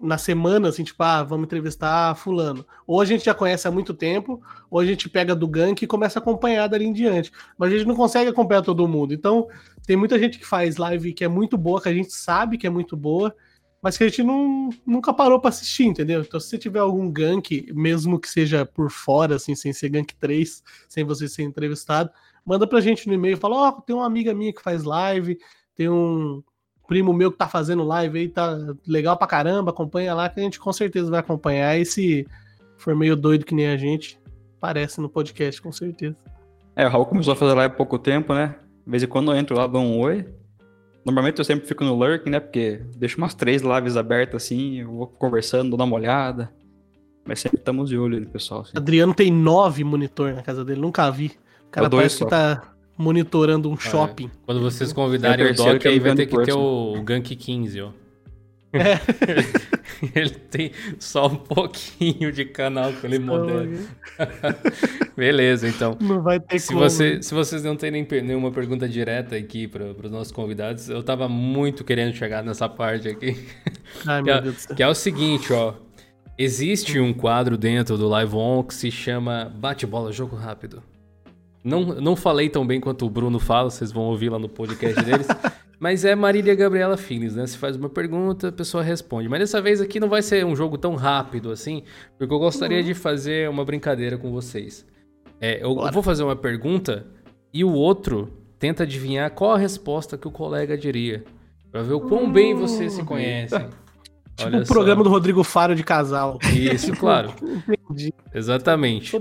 na semana, assim, tipo, ah, vamos entrevistar fulano. Ou a gente já conhece há muito tempo, ou a gente pega do gank e começa a acompanhar dali em diante. Mas a gente não consegue acompanhar todo mundo. Então, tem muita gente que faz live que é muito boa, que a gente sabe que é muito boa, mas que a gente não, nunca parou pra assistir, entendeu? Então, se você tiver algum gank, mesmo que seja por fora, assim, sem ser gank 3, sem você ser entrevistado, manda pra gente no e-mail, fala, ó, tem uma amiga minha que faz live, tem um primo meu que tá fazendo live aí, tá legal pra caramba, acompanha lá, que a gente com certeza vai acompanhar. E se for meio doido que nem a gente, aparece no podcast, com certeza. É, o Raul começou a fazer live há pouco tempo, né? De vez em quando eu entro lá, dou um oi. Normalmente eu sempre fico no lurking, né? Porque deixo umas três lives abertas assim, eu vou conversando, dou uma olhada. Mas sempre estamos de olho no pessoal. Assim. Adriano tem nove monitor na casa dele, nunca vi. O cara parece que só. tá monitorando um shopping. Quando vocês convidarem É o Doc, que é aí vai ter que ter o Gank 15, ó. É. ele tem só um pouquinho de canal que ele modera. Beleza, então. Não vai ter Se, como. você, se vocês não per- nenhuma pergunta direta aqui para os nossos convidados, eu tava muito querendo chegar nessa parte aqui. Ai, Que meu é, que é o seguinte, ó. Existe um quadro dentro do Live On que se chama Bate-Bola Jogo Rápido. Não, não falei tão bem quanto o Bruno fala, vocês vão ouvir lá no podcast deles. Mas é Marília Gabriela Filhos, né? Você faz uma pergunta, a pessoa responde. Mas dessa vez aqui não vai ser um jogo tão rápido assim, porque eu gostaria de fazer uma brincadeira com vocês. É, eu Bora. vou fazer uma pergunta e o outro tenta adivinhar qual a resposta que o colega diria. Pra ver o quão bem vocês se conhecem. Tipo Olha o programa só. do Rodrigo Faro de casal. Isso, claro. Entendi. Exatamente.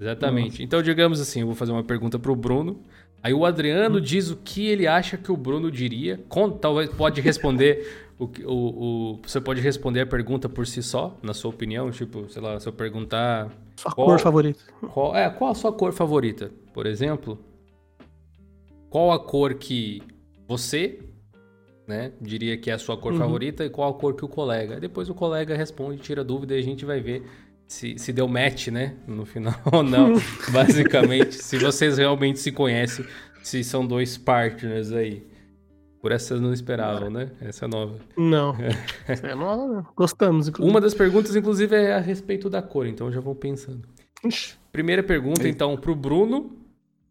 Exatamente. Então, digamos assim, eu vou fazer uma pergunta pro Bruno. Aí o Adriano diz o que ele acha que o Bruno diria. Com- talvez pode responder o, o, o- você pode responder a pergunta por si só, na sua opinião, tipo, sei lá, se eu perguntar Sua Qual? cor favorita. qual é qual a sua cor favorita, por exemplo? Qual a cor que você, né, diria que é a sua cor Uhum. favorita e qual a cor que o colega? Depois o colega responde, tira dúvida e a gente vai ver se, se deu match, né, no final ou não. Basicamente, se vocês realmente se conhecem, se são dois partners aí. Por essa vocês não esperavam, né? Essa é nova. Não. Essa é nova? Gostamos, inclusive. Uma das perguntas, inclusive, é a respeito da cor, então já vão pensando. Ixi. Primeira pergunta, então, pro Bruno,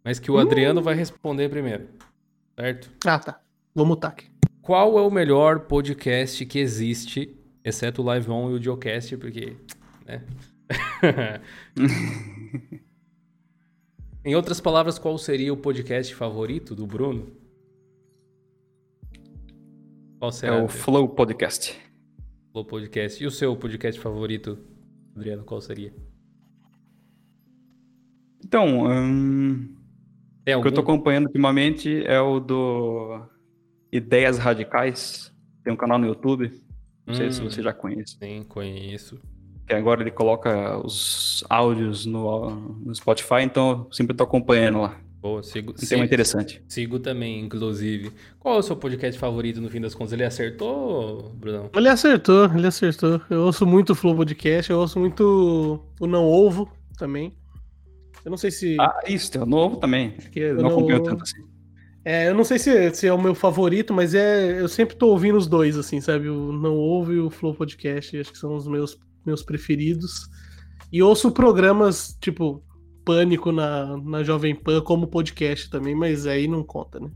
mas que o Adriano vai responder primeiro. Certo? Ah, tá. Vou mutar aqui. Qual é o melhor podcast que existe, exceto o Live On e o Geocast, porque. Né? em outras palavras, qual seria o podcast favorito do Bruno? Qual É será o Flow Podcast. o podcast? E o seu podcast favorito, Adriano, qual seria? Então, hum, o algum? que eu tô acompanhando ultimamente é o do Ideias Radicais. Tem um canal no YouTube. Não sei se Hum. você já conhece. Sim, conheço. Que agora ele coloca os áudios no, no Spotify, então eu sempre tô acompanhando lá. Boa, sigo, Um tema interessante. sigo também, inclusive. Qual é o seu podcast favorito no fim das contas? Ele acertou, Brunão? Ele acertou, ele acertou. Eu ouço muito o Flow Podcast, eu ouço muito o Não Ovo também. Eu não sei se. Ah, isso, tem o novo também. Que eu não não- acompanho tanto assim. É, eu não sei se, se é o meu favorito, mas é. Eu sempre tô ouvindo os dois, assim, sabe? O Não Ovo e o Flow Podcast. Acho que são os meus, meus preferidos. E ouço programas, tipo, Pânico na, na Jovem Pan como podcast também, mas aí não conta, né?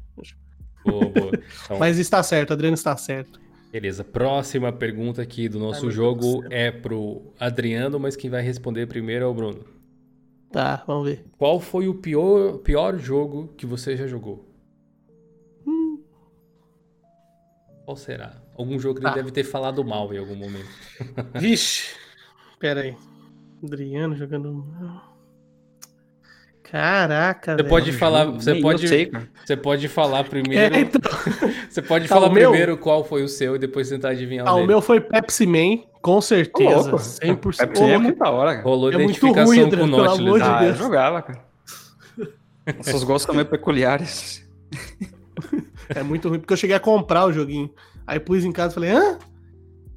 Boa, boa. Então, Mas está certo, Adriano está certo. beleza. Próxima pergunta aqui do nosso Ai, meu jogo Deus é pro Adriano, mas quem vai responder primeiro é o Bruno. Tá, vamos ver. Qual foi o pior, pior jogo que você já jogou? Hum. Qual será? Algum jogo que ele Tá. deve ter falado mal em algum momento. Vixe. Pera aí. Adriano jogando. Caraca, Você velho. pode falar, você Nem pode, sei, cara. você pode falar primeiro. É, então, Você pode Tá, falar o meu? primeiro qual foi o seu e depois tentar adivinhar ah, o o dele. meu foi Pepsi Man, com certeza. Ô, louco. 100%. Pepsi é muito da hora, cara. Rolou É muito identificação ruim, com o Nautilus. de? Ah, eu jogava, cara. Nossos gostos são meio peculiares. É muito ruim, porque eu cheguei a comprar o joguinho. Aí pus em casa e falei, hã?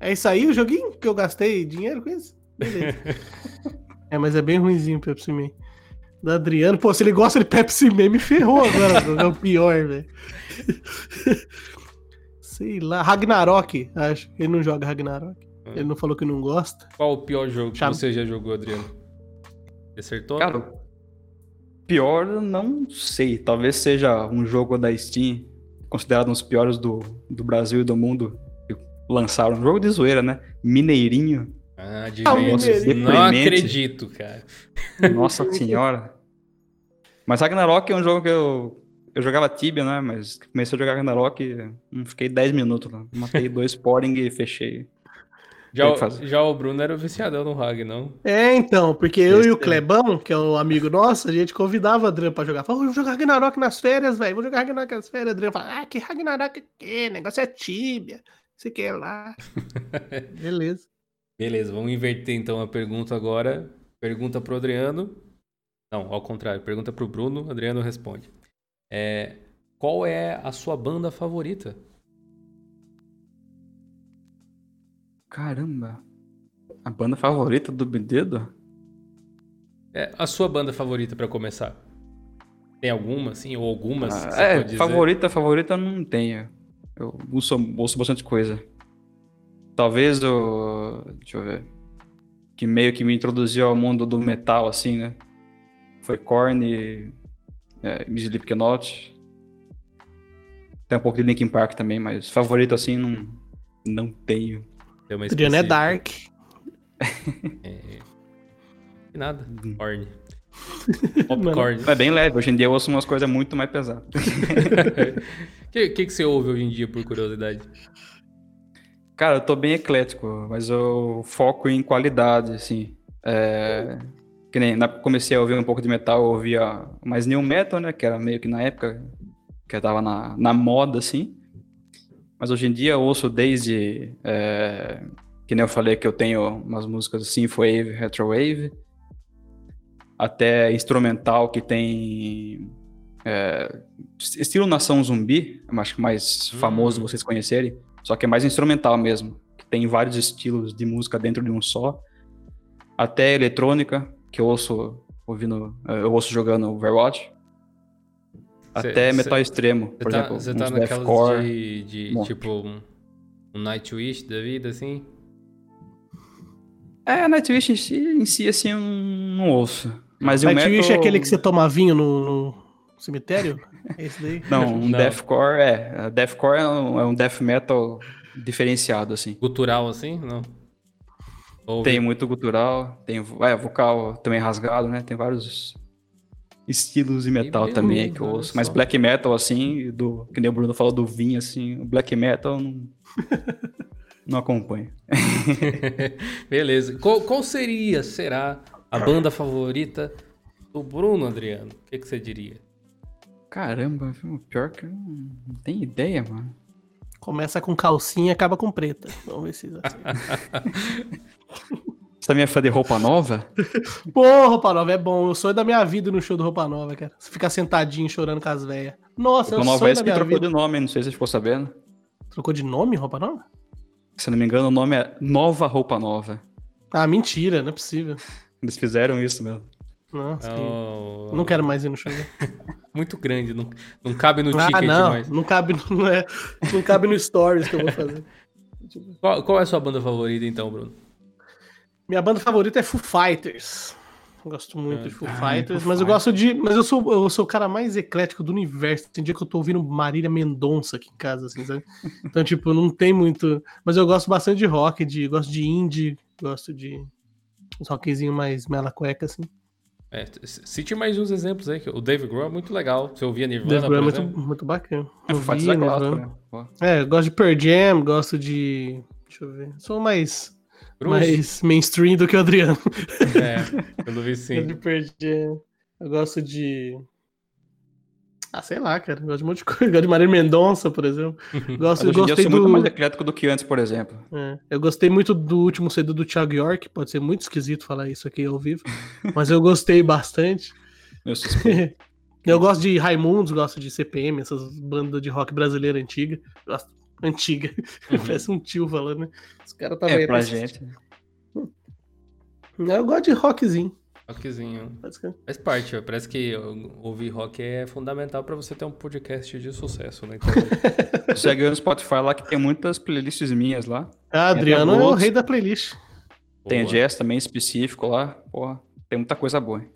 É isso aí o joguinho que eu gastei dinheiro com isso? Beleza. é, mas é bem ruimzinho o Pepsi Man. Do Adriano, pô, se ele gosta de Pepsi Man, me ferrou agora, é o pior, velho. Sei lá, Ragnarok, acho. Ele não joga Ragnarok. Ele não falou que não gosta. Qual o pior jogo que Chama- você já jogou, Adriano? Acertou? Cara, pior não sei. Talvez seja um jogo da Steam, considerado um dos piores do, do Brasil e do mundo. que Lançaram um jogo de zoeira, né? Mineirinho. Ah, de Ah. Mineirinho. Não acredito, cara. Nossa senhora. Mas Ragnarok é um jogo que eu, eu jogava Tibia, né? Mas comecei a jogar Ragnarok e não fiquei 10 minutos lá. Matei dois Poring e fechei. Já, o- que fazer. já o Bruno era o viciadão no Rag, não? É, então, porque eu Esse e o é. Clebão, que é um amigo nosso, a gente convidava o Adriano pra jogar. Falou, vamos jogar Ragnarok nas férias, velho. Vamos jogar Ragnarok nas férias. O Adriano fala, ah, que Ragnarok que? Negócio é tíbia. Você quer lá. Beleza. Beleza, vamos inverter então a pergunta agora. Pergunta pro Adriano. Não, ao contrário. Pergunta pro Bruno, Adriano responde. É, qual é a sua banda favorita? Caramba. A banda favorita do Bidedo? É, a sua banda favorita pra começar? Tem alguma, assim, ou algumas? Ah, é, favorita, favorita não tenho. Eu ouço, ouço bastante coisa. Talvez o. Deixa eu ver. Que meio que me introduziu ao mundo do metal, assim, né? Foi Korn, é, Slipknot. Tem um pouco de Linkin Park também, mas favorito assim não, não tenho. Tem uma Adriano é. Dark. É... Que nada. Hum. Korn. Mano. Popcorn. É bem leve, hoje em dia eu ouço umas coisas muito mais pesadas. O que, que, que você ouve hoje em dia, por curiosidade? Cara, eu tô bem eclético, mas eu foco em qualidade, assim. É, Que nem, na, comecei a ouvir um pouco de metal, eu ouvia mais new metal, né? Que era meio que na época que tava na, na moda, assim. Mas hoje em dia eu ouço desde... é, que nem eu falei que eu tenho umas músicas synthwave, retrowave, até instrumental que tem... é, estilo Nação Zumbi, acho que mais famoso Hum. vocês conhecerem. Só que é mais instrumental mesmo. Que tem vários estilos de música dentro de um só. Até eletrônica, que eu ouço ouvindo, eu ouço jogando Overwatch. Até cê- metal extremo. Você Por tá, exemplo, você tá naquelas deathcore. de, de Bom. tipo um, um Nightwish da vida, assim? É, Nightwish em si, em si, assim, eu não ouço. Mas o Nightwish metal... é aquele que você toma vinho no, no cemitério? É esse daí? Não, um Não. deathcore, é. Deathcore é um, é um death metal diferenciado, assim. Gutural, assim? Não. Tem muito gutural, tem é, vocal também rasgado, né? Tem vários estilos de metal também que eu ouço. Mas só. black metal, assim, do que nem o Bruno falou do vinho, assim, o black metal não, não acompanho. Beleza. Qual, qual seria, será, a banda favorita do Bruno, Adriano? O que, que você diria? Caramba, pior que eu não não tenho ideia, mano. Começa com calcinha e acaba com preta. Vamos ver se assim. também é fã de roupa nova? Pô, Roupa Nova é bom. O sonho da minha vida no show do Roupa Nova, cara. Você ficar sentadinho chorando com as velhas. Nossa, é Roupa nova sonho é da esse que trocou vida. de nome, não sei se você ficou sabendo. Trocou de nome, Roupa Nova? Se eu não me engano, o nome é Nova Roupa Nova. Ah, mentira, não é possível. Eles fizeram isso mesmo. Nossa, que- Oh, não quero mais ir no show. Muito grande, não, não cabe no Ah, ticket não, mais. não cabe, não, é, não cabe no stories que eu vou fazer. Qual, qual é a sua banda favorita, então, Bruno? Minha banda favorita é Foo Fighters. Eu Gosto muito de Foo Ah, Fighters, Foo mas eu Fighters. gosto de. Mas eu sou, eu sou o cara mais eclético do universo. Tem dia que eu tô ouvindo Marília Mendonça aqui em casa, assim, sabe? Então, tipo, não tem muito. Mas eu gosto bastante de rock, de, gosto de indie, gosto de uns rockzinho mais mela cueca, assim. É, cite mais uns exemplos aí. que O Dave Grohl é muito legal. Você ouvia Nirvana, Dave Grohl é muito, muito bacana. É, Eu Fighters é né, clássico, Van- né? É, eu gosto de Pearl Jam, gosto de. Deixa eu ver. Sou mais, Grunge? mais mainstream do que o Adriano. É, pelo vi Gosto de sim. Pearl Jam. Eu gosto de. Ah, sei lá, cara. Eu gosto de um monte de coisa. Eu gosto de Marília Mendonça, por exemplo. Gosto, Mas eu dia eu gostei sou do. muito mais eclético do que antes, por exemplo. é, eu gostei muito do último CD do Thiago York. Pode ser muito esquisito falar isso aqui ao vivo. mas eu gostei bastante. Suspeito. Eu gosto de Raimundos, gosto de CPM, essas bandas de rock brasileira antiga. Gosto- Antiga. Parece um tio falando, né? Cara tava é, aí pra gente. Eu gosto de rockzinho. Rockzinho. Faz parte, ó. parece que ouvir rock é fundamental pra você ter um podcast de sucesso, né? Então, Segue eu no Spotify lá que tem muitas playlists minhas lá. Ah, Adriano é o rei da playlist. Tem boa, jazz também específico lá. Porra, tem muita coisa boa. hein?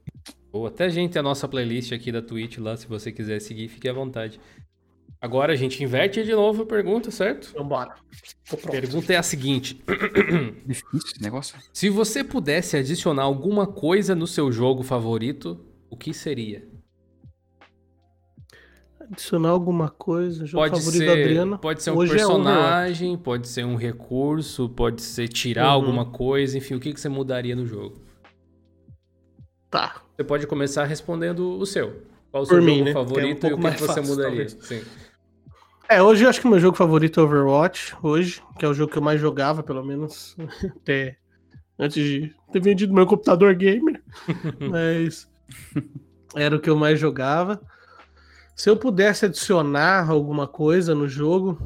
boa. Até a gente tem a nossa playlist aqui da Twitch lá, se você quiser seguir, fique à vontade. Agora a gente inverte de novo a pergunta, certo? Vambora. A pergunta é a seguinte: Difícil esse negócio. se você pudesse adicionar alguma coisa no seu jogo favorito, o que seria? Adicionar alguma coisa, jogo Pode favorito ser, do Adriano. pode ser um Hoje é Overwatch. personagem, pode ser um recurso, pode ser tirar Uhum. alguma coisa, enfim, o que, que você mudaria no jogo? Tá. Você pode começar respondendo o seu. Qual o Por seu mim, jogo né? Que é um favorito e o que, mais que você fácil, mudaria? talvez. Sim. É, hoje eu acho que meu jogo favorito é Overwatch, hoje, que é o jogo que eu mais jogava, pelo menos, até antes de ter vendido meu computador gamer. Mas era o que eu mais jogava. Se eu pudesse adicionar alguma coisa no jogo,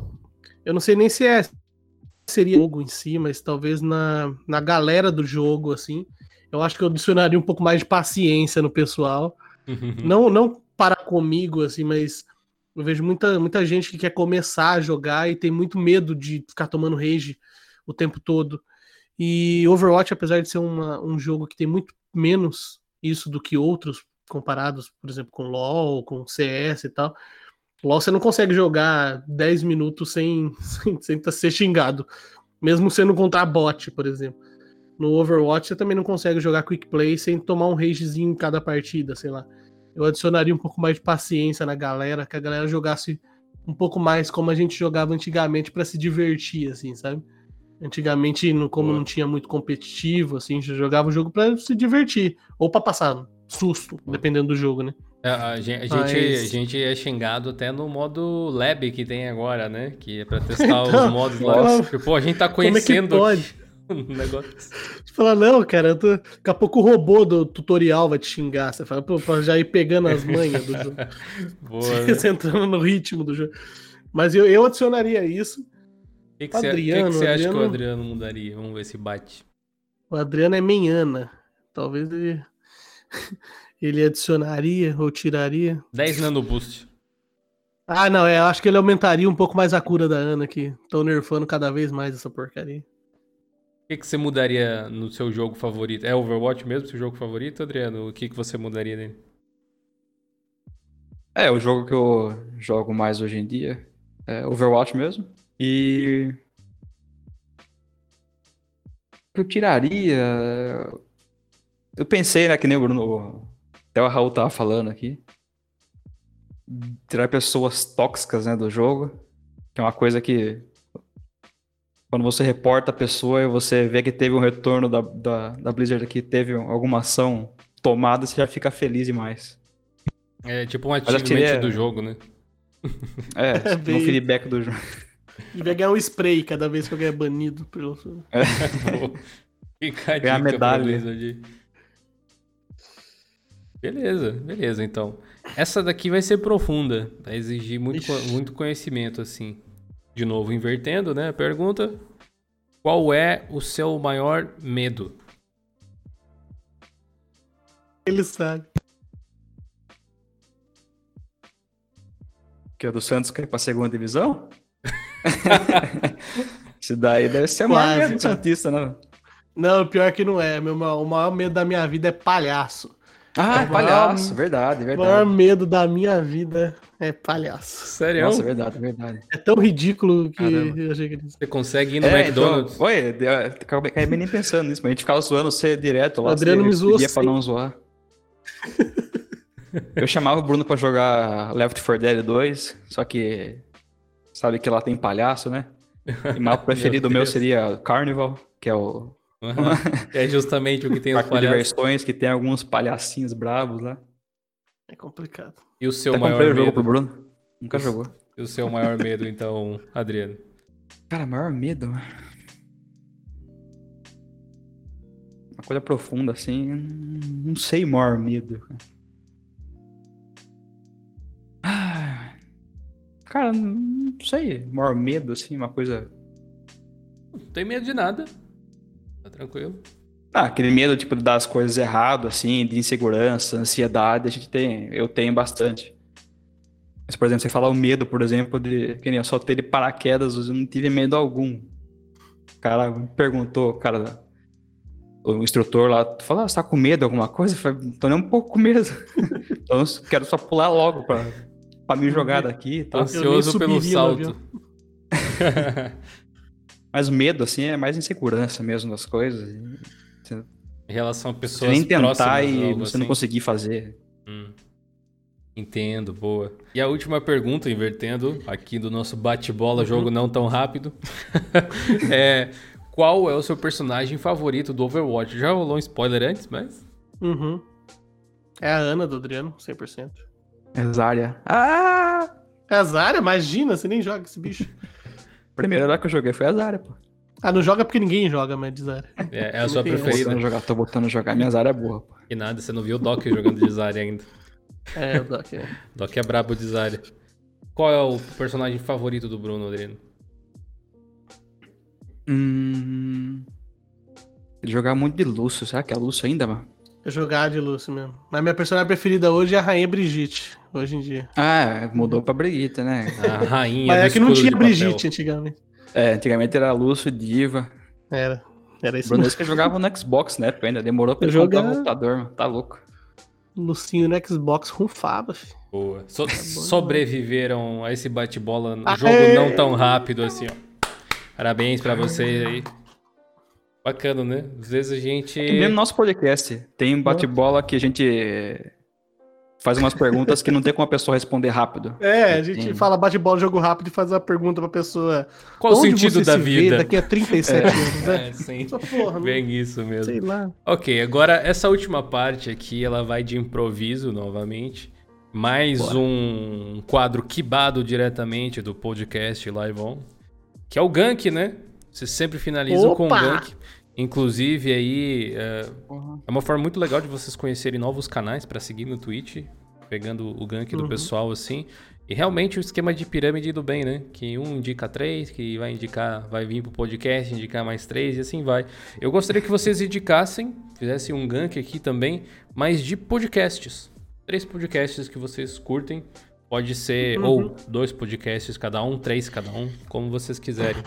eu não sei nem se é seria o jogo em si, mas talvez na, na galera do jogo, assim, eu acho que eu adicionaria um pouco mais de paciência no pessoal. Não, não para comigo, assim, mas eu vejo muita, muita gente que quer começar a jogar e tem muito medo de ficar tomando rage o tempo todo. E Overwatch, apesar de ser uma- um jogo que tem muito menos isso do que outros, comparados, por exemplo, com LoL, com CS e tal. LoL você não consegue jogar 10 minutos sem, sem, sem tá- ser xingado, mesmo sendo contra bot, por exemplo. No Overwatch você também não consegue jogar quick play sem tomar um ragezinho em cada partida, sei lá. Eu adicionaria um pouco mais de paciência na galera, que a galera jogasse um pouco mais como a gente jogava antigamente pra se divertir, assim, sabe? Antigamente, no- como não tinha muito competitivo, assim, a gente jogava o jogo pra se divertir, ou pra passar susto, dependendo do jogo, né? É, A gen- a gente, Mas- a gente é xingado até no modo lab que tem agora, né? Que é pra testar Então, os modos lá. nossa. Pô, a gente tá Como é que conhecendo pode? negócio. Você fala, não, cara, tô... daqui a pouco o robô do tutorial vai te xingar. Você fala, pô, pra já ir pegando as manhas do jogo. Boa, né? Você entrando no ritmo do jogo. Mas eu, eu adicionaria isso. O que, que você, Adriano, que que você acha que o Adriano- Adriano mudaria? Vamos ver se bate. O Adriano é menhana. Talvez ele, ele adicionaria ou tiraria. 10 nanoboost. Ah, não, é, eu acho que ele aumentaria um pouco mais a cura da Ana aqui. Tô nerfando cada vez mais essa porcaria. O que, que você mudaria no seu jogo favorito? É Overwatch mesmo, seu jogo favorito, Adriano? O que, que você mudaria nele? É, o jogo que eu jogo mais hoje em dia é Overwatch mesmo. E. Eu tiraria. Eu pensei, né, que nem o Bruno. Até o Raul tava falando aqui. Tirar pessoas tóxicas, né, do jogo. Que é uma coisa que quando você reporta a pessoa e você vê que teve um retorno da, da, da Blizzard aqui, teve alguma ação tomada, você já fica feliz demais. É tipo um achievement é... do jogo, né? É, é bem... um feedback do jogo. E vai ganhar um spray cada vez que alguém é banido pelo. É. Fica a Ganhar medalha. Beleza, beleza, então. Essa daqui vai ser profunda, vai exigir muito, muito conhecimento, assim. De novo, invertendo, né? Pergunta: Qual é o seu maior medo? Ele sabe. Que é do Santos cair pra segunda divisão? Isso daí deve ser mais medo do Santista, né? Não, pior que não é. Meu, o maior medo da minha vida é palhaço. Ah, é palhaço, maior, verdade, verdade. O maior medo da minha vida é palhaço. Sério? Nossa, verdade, verdade. É tão ridículo que Caramba. eu achei que... Você consegue ir no é, McDonald's? Então, oi, acabei nem pensando nisso, mas a gente ficava zoando você direto lá. O Adriano me zoou pra não zoar. eu chamava o Bruno pra jogar Left 4 Dead 2, só que sabe que lá tem palhaço, né? E o mapa preferido meu, meu seria Carnival, que é o Uhum. é justamente o que tem os palhaços. diversões que tem alguns palhacinhos bravos lá. É complicado. E o seu Até maior medo? jogo pro Bruno. Nunca jogou. E o seu maior medo, então, Adriano? Cara, maior medo. Uma coisa profunda, assim. Não sei maior medo. Ah, cara, não sei. Maior medo, assim, uma coisa. Não tem medo de nada. Tá tranquilo. Ah, aquele medo, tipo, das coisas errado, assim, de insegurança, ansiedade, a gente tem, eu tenho bastante. Mas, por exemplo, você falar o medo, por exemplo, de que nem eu só ter de paraquedas, eu não tive medo algum. O cara me perguntou, cara, o instrutor lá, falou, ah, você tá com medo de alguma coisa? Eu falei, tô nem um pouco com medo. então, quero só pular logo pra, pra me jogar daqui. Tá? Ansioso pelo salto. Mas o medo, assim, é mais insegurança mesmo das coisas. Em relação a pessoas você nem tentar e você assim. não conseguir fazer. Hum. Entendo, boa. E a última pergunta, invertendo aqui do nosso bate-bola, uhum. jogo não tão rápido. é, qual é o seu personagem favorito do Overwatch? Já rolou um spoiler antes, mas. Uhum. É a Ana do Adriano, 100%. É Zarya. Ah! É a Zarya? Imagina, você nem joga esse bicho. Primeira hora que eu joguei foi a Zarya, pô. Ah, não joga porque ninguém joga, mas de Zarya. É, é a sua preferida. Tô jogar, tô botando a jogar, minha Zarya é boa, pô. E nada, você não viu o Doc jogando de Zarya ainda. É, o Doc é. Doc é brabo de Zarya. Qual é o personagem favorito do Bruno, Adriano? Hum... Jogar muito de Lúcio, será que é Lúcio ainda, mano? Eu jogar de Lúcio mesmo. Mas minha personagem preferida hoje é a Rainha Brigitte, hoje em dia. Ah, mudou pra Brigitte, né? A rainha Mas é que não tinha Brigitte antigamente. É, antigamente era Lúcio, Diva. Era. Era isso que jogava no Xbox, né? Ainda demorou pra jogar o computador, mano. Tá louco. Lucinho no Xbox rufava, filho. Boa. So sobreviveram a esse bate-bola no jogo é... não tão rápido assim, ó. Parabéns pra vocês aí. Bacana, né? Às vezes a gente. É mesmo nosso podcast. Tem um bate-bola que a gente faz umas perguntas que não tem como a pessoa responder rápido. É, a gente Sim. fala bate-bola, jogo rápido e faz uma pergunta pra pessoa. Qual o sentido da vida? daqui a 37 é. anos, né? É, sim. porra, Bem isso mesmo. Sei lá. Ok, agora essa última parte aqui, ela vai de improviso novamente. Mais Bora. um quadro quibado diretamente do podcast Live On. Que é o gank, né? Você sempre finaliza com o gank. Inclusive, aí é, uhum. é, uma forma muito legal de vocês conhecerem novos canais para seguir no Twitch, pegando o gank uhum. do pessoal assim. E realmente o esquema de pirâmide do bem, né? Que um indica três, que vai indicar, vai vir pro podcast, indicar mais três e assim vai. Eu gostaria que vocês indicassem, fizessem um gank aqui também, mas de podcasts. Três podcasts que vocês curtem, Pode ser Uhum. ou dois podcasts cada um, três cada um, como vocês quiserem.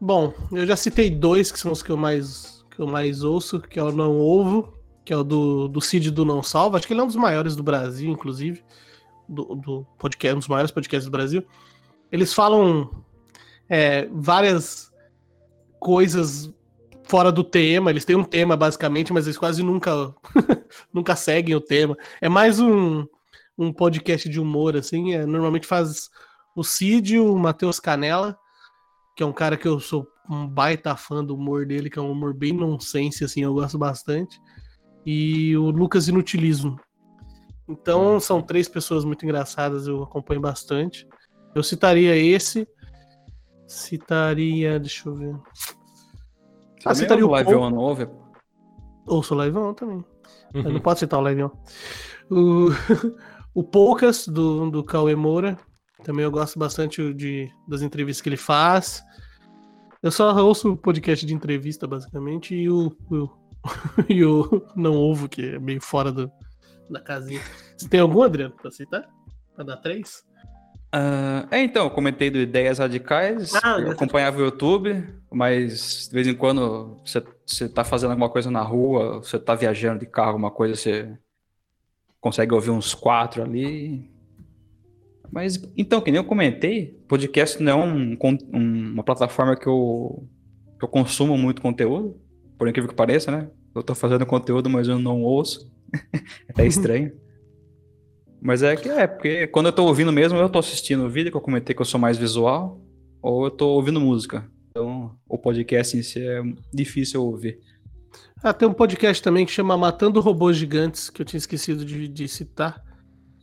Bom, eu já citei dois que são os que eu mais, que eu mais ouço, que é o Não Ovo, que é o do, do Cid do Não Salva. Acho que ele é um dos maiores do Brasil, inclusive. Do, do podcast, um dos maiores podcasts do Brasil. Eles falam é, várias coisas fora do tema. Eles têm um tema, basicamente, mas eles quase nunca, nunca seguem o tema. É mais um, um podcast de humor, assim. é, normalmente faz o Cid, o Matheus Canela que é um cara que eu sou um baita fã do humor dele, que é um humor bem nonsense, assim, eu gosto bastante. E o Lucas Inutilismo. Então, são três pessoas muito engraçadas, eu acompanho bastante. Eu citaria esse. Citaria. Deixa eu ver. Ah, Você citaria o Live. On novo? Ouço o Live On também. Eu Uhum. não posso citar o Live On. O, o Poucas, do, do Cauê Moura. Também eu gosto bastante de, das entrevistas que ele faz. Eu só ouço o podcast de entrevista, basicamente, e o, o- e o Não Ovo, que é meio fora do, da casinha. Você tem algum, Adriano, pra citar? Pra dar três? Ah, é, então, eu comentei do Ideias Radicais, Ah, eu acompanhava o YouTube, mas de vez em quando você, você tá fazendo alguma coisa na rua, você tá viajando de carro, alguma coisa, você consegue ouvir uns quatro ali. Mas, então, que nem eu comentei, podcast não é um um- uma plataforma que eu, que eu consumo muito conteúdo, por incrível que pareça, né? Eu tô fazendo conteúdo, mas eu não ouço. É estranho. Mas é que é, porque quando eu tô ouvindo mesmo, eu tô assistindo o vídeo, que eu comentei que eu sou mais visual, ou eu tô ouvindo música. Então, o podcast em si é difícil ouvir. Ah, tem um podcast também que chama Matando Robôs Gigantes, que eu tinha esquecido de, de citar,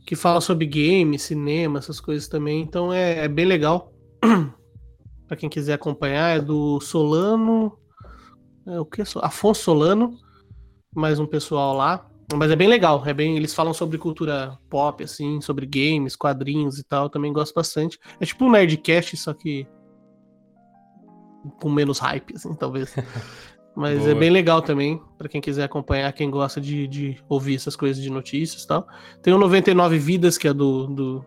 que fala sobre game, cinema, essas coisas também. Então é, é bem legal. pra quem quiser acompanhar, é do Solano. É, o que? Afonso Solano, mais um pessoal lá. Mas é bem legal, é bem, eles falam sobre cultura pop, assim, sobre games, quadrinhos e tal, também gosto bastante. É tipo um Nerdcast, só que com menos hype, assim, talvez. Mas é Boa. bem legal também, pra quem quiser acompanhar, quem gosta de, de ouvir essas coisas de notícias e tal. Tem o 99 Vidas, que é do, do,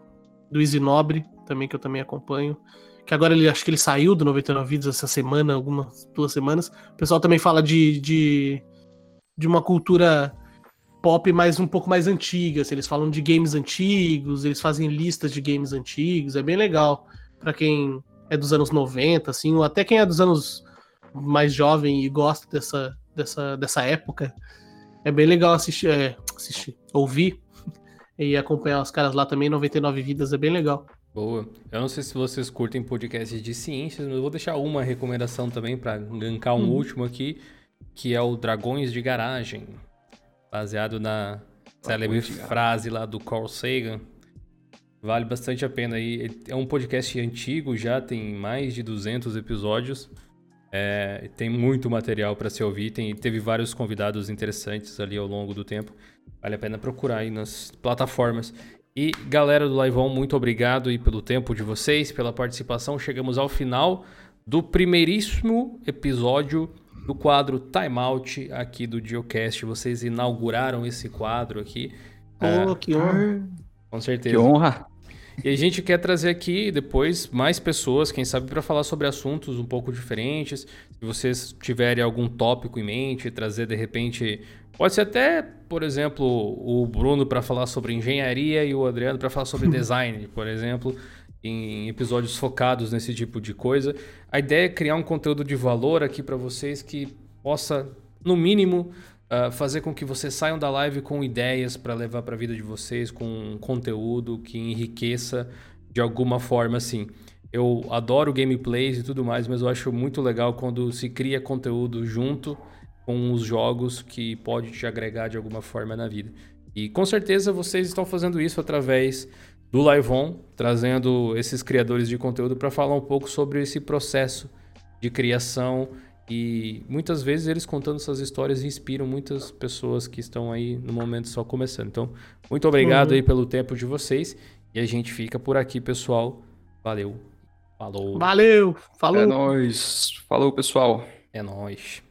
do Easy Nobre, também, que eu também acompanho. Que agora ele acho que ele saiu do 99 Vidas essa semana, algumas duas semanas. O pessoal também fala de, de, de uma cultura pop mais um pouco mais antiga. assim, eles falam de games antigos, eles fazem listas de games antigos, é bem legal pra quem é dos anos 90, assim, ou até quem é dos anos mais jovem e gosta dessa, dessa, dessa época. É bem legal assistir, é, assistir, ouvir e acompanhar os caras lá também, 99 Vidas, é bem legal. Boa. Eu não sei se vocês curtem podcasts de ciências, mas eu vou deixar uma recomendação também pra gankar um Uhum. último aqui, que é o Dragões de Garagem, baseado na célebre frase lá do Carl Sagan. Vale bastante a pena aí. É um podcast antigo já, tem mais de 200 episódios. É, tem muito material para se ouvir, tem, teve vários convidados interessantes ali ao longo do tempo. Vale a pena procurar aí nas plataformas. E galera do Live On, muito obrigado aí pelo tempo de vocês, pela participação. Chegamos ao final do primeiríssimo episódio do quadro Time Out aqui do Geocast. Vocês inauguraram esse quadro aqui. Pô, Ah, que honra. com certeza. Que honra! E a gente quer trazer aqui depois mais pessoas, quem sabe, para falar sobre assuntos um pouco diferentes. Se vocês tiverem algum tópico em mente, trazer de repente. Pode ser até, por exemplo, o Bruno para falar sobre engenharia e o Adriano para falar sobre design, por exemplo, em episódios focados nesse tipo de coisa. A ideia é criar um conteúdo de valor aqui para vocês que possa, no mínimo, ah, fazer com que vocês saiam da live com ideias para levar para a vida de vocês, com conteúdo que enriqueça de alguma forma assim. Eu adoro gameplays e tudo mais, mas eu acho muito legal quando se cria conteúdo junto com os jogos que pode te agregar de alguma forma na vida. E com certeza vocês estão fazendo isso através do Live On, trazendo esses criadores de conteúdo para falar um pouco sobre esse processo de criação e muitas vezes eles contando essas histórias inspiram muitas pessoas que estão aí no momento só começando. Então, muito obrigado Uhum. aí pelo tempo de vocês e a gente fica por aqui, pessoal. Valeu. Falou. Valeu, falou. É nóis. Falou, pessoal. É nóis.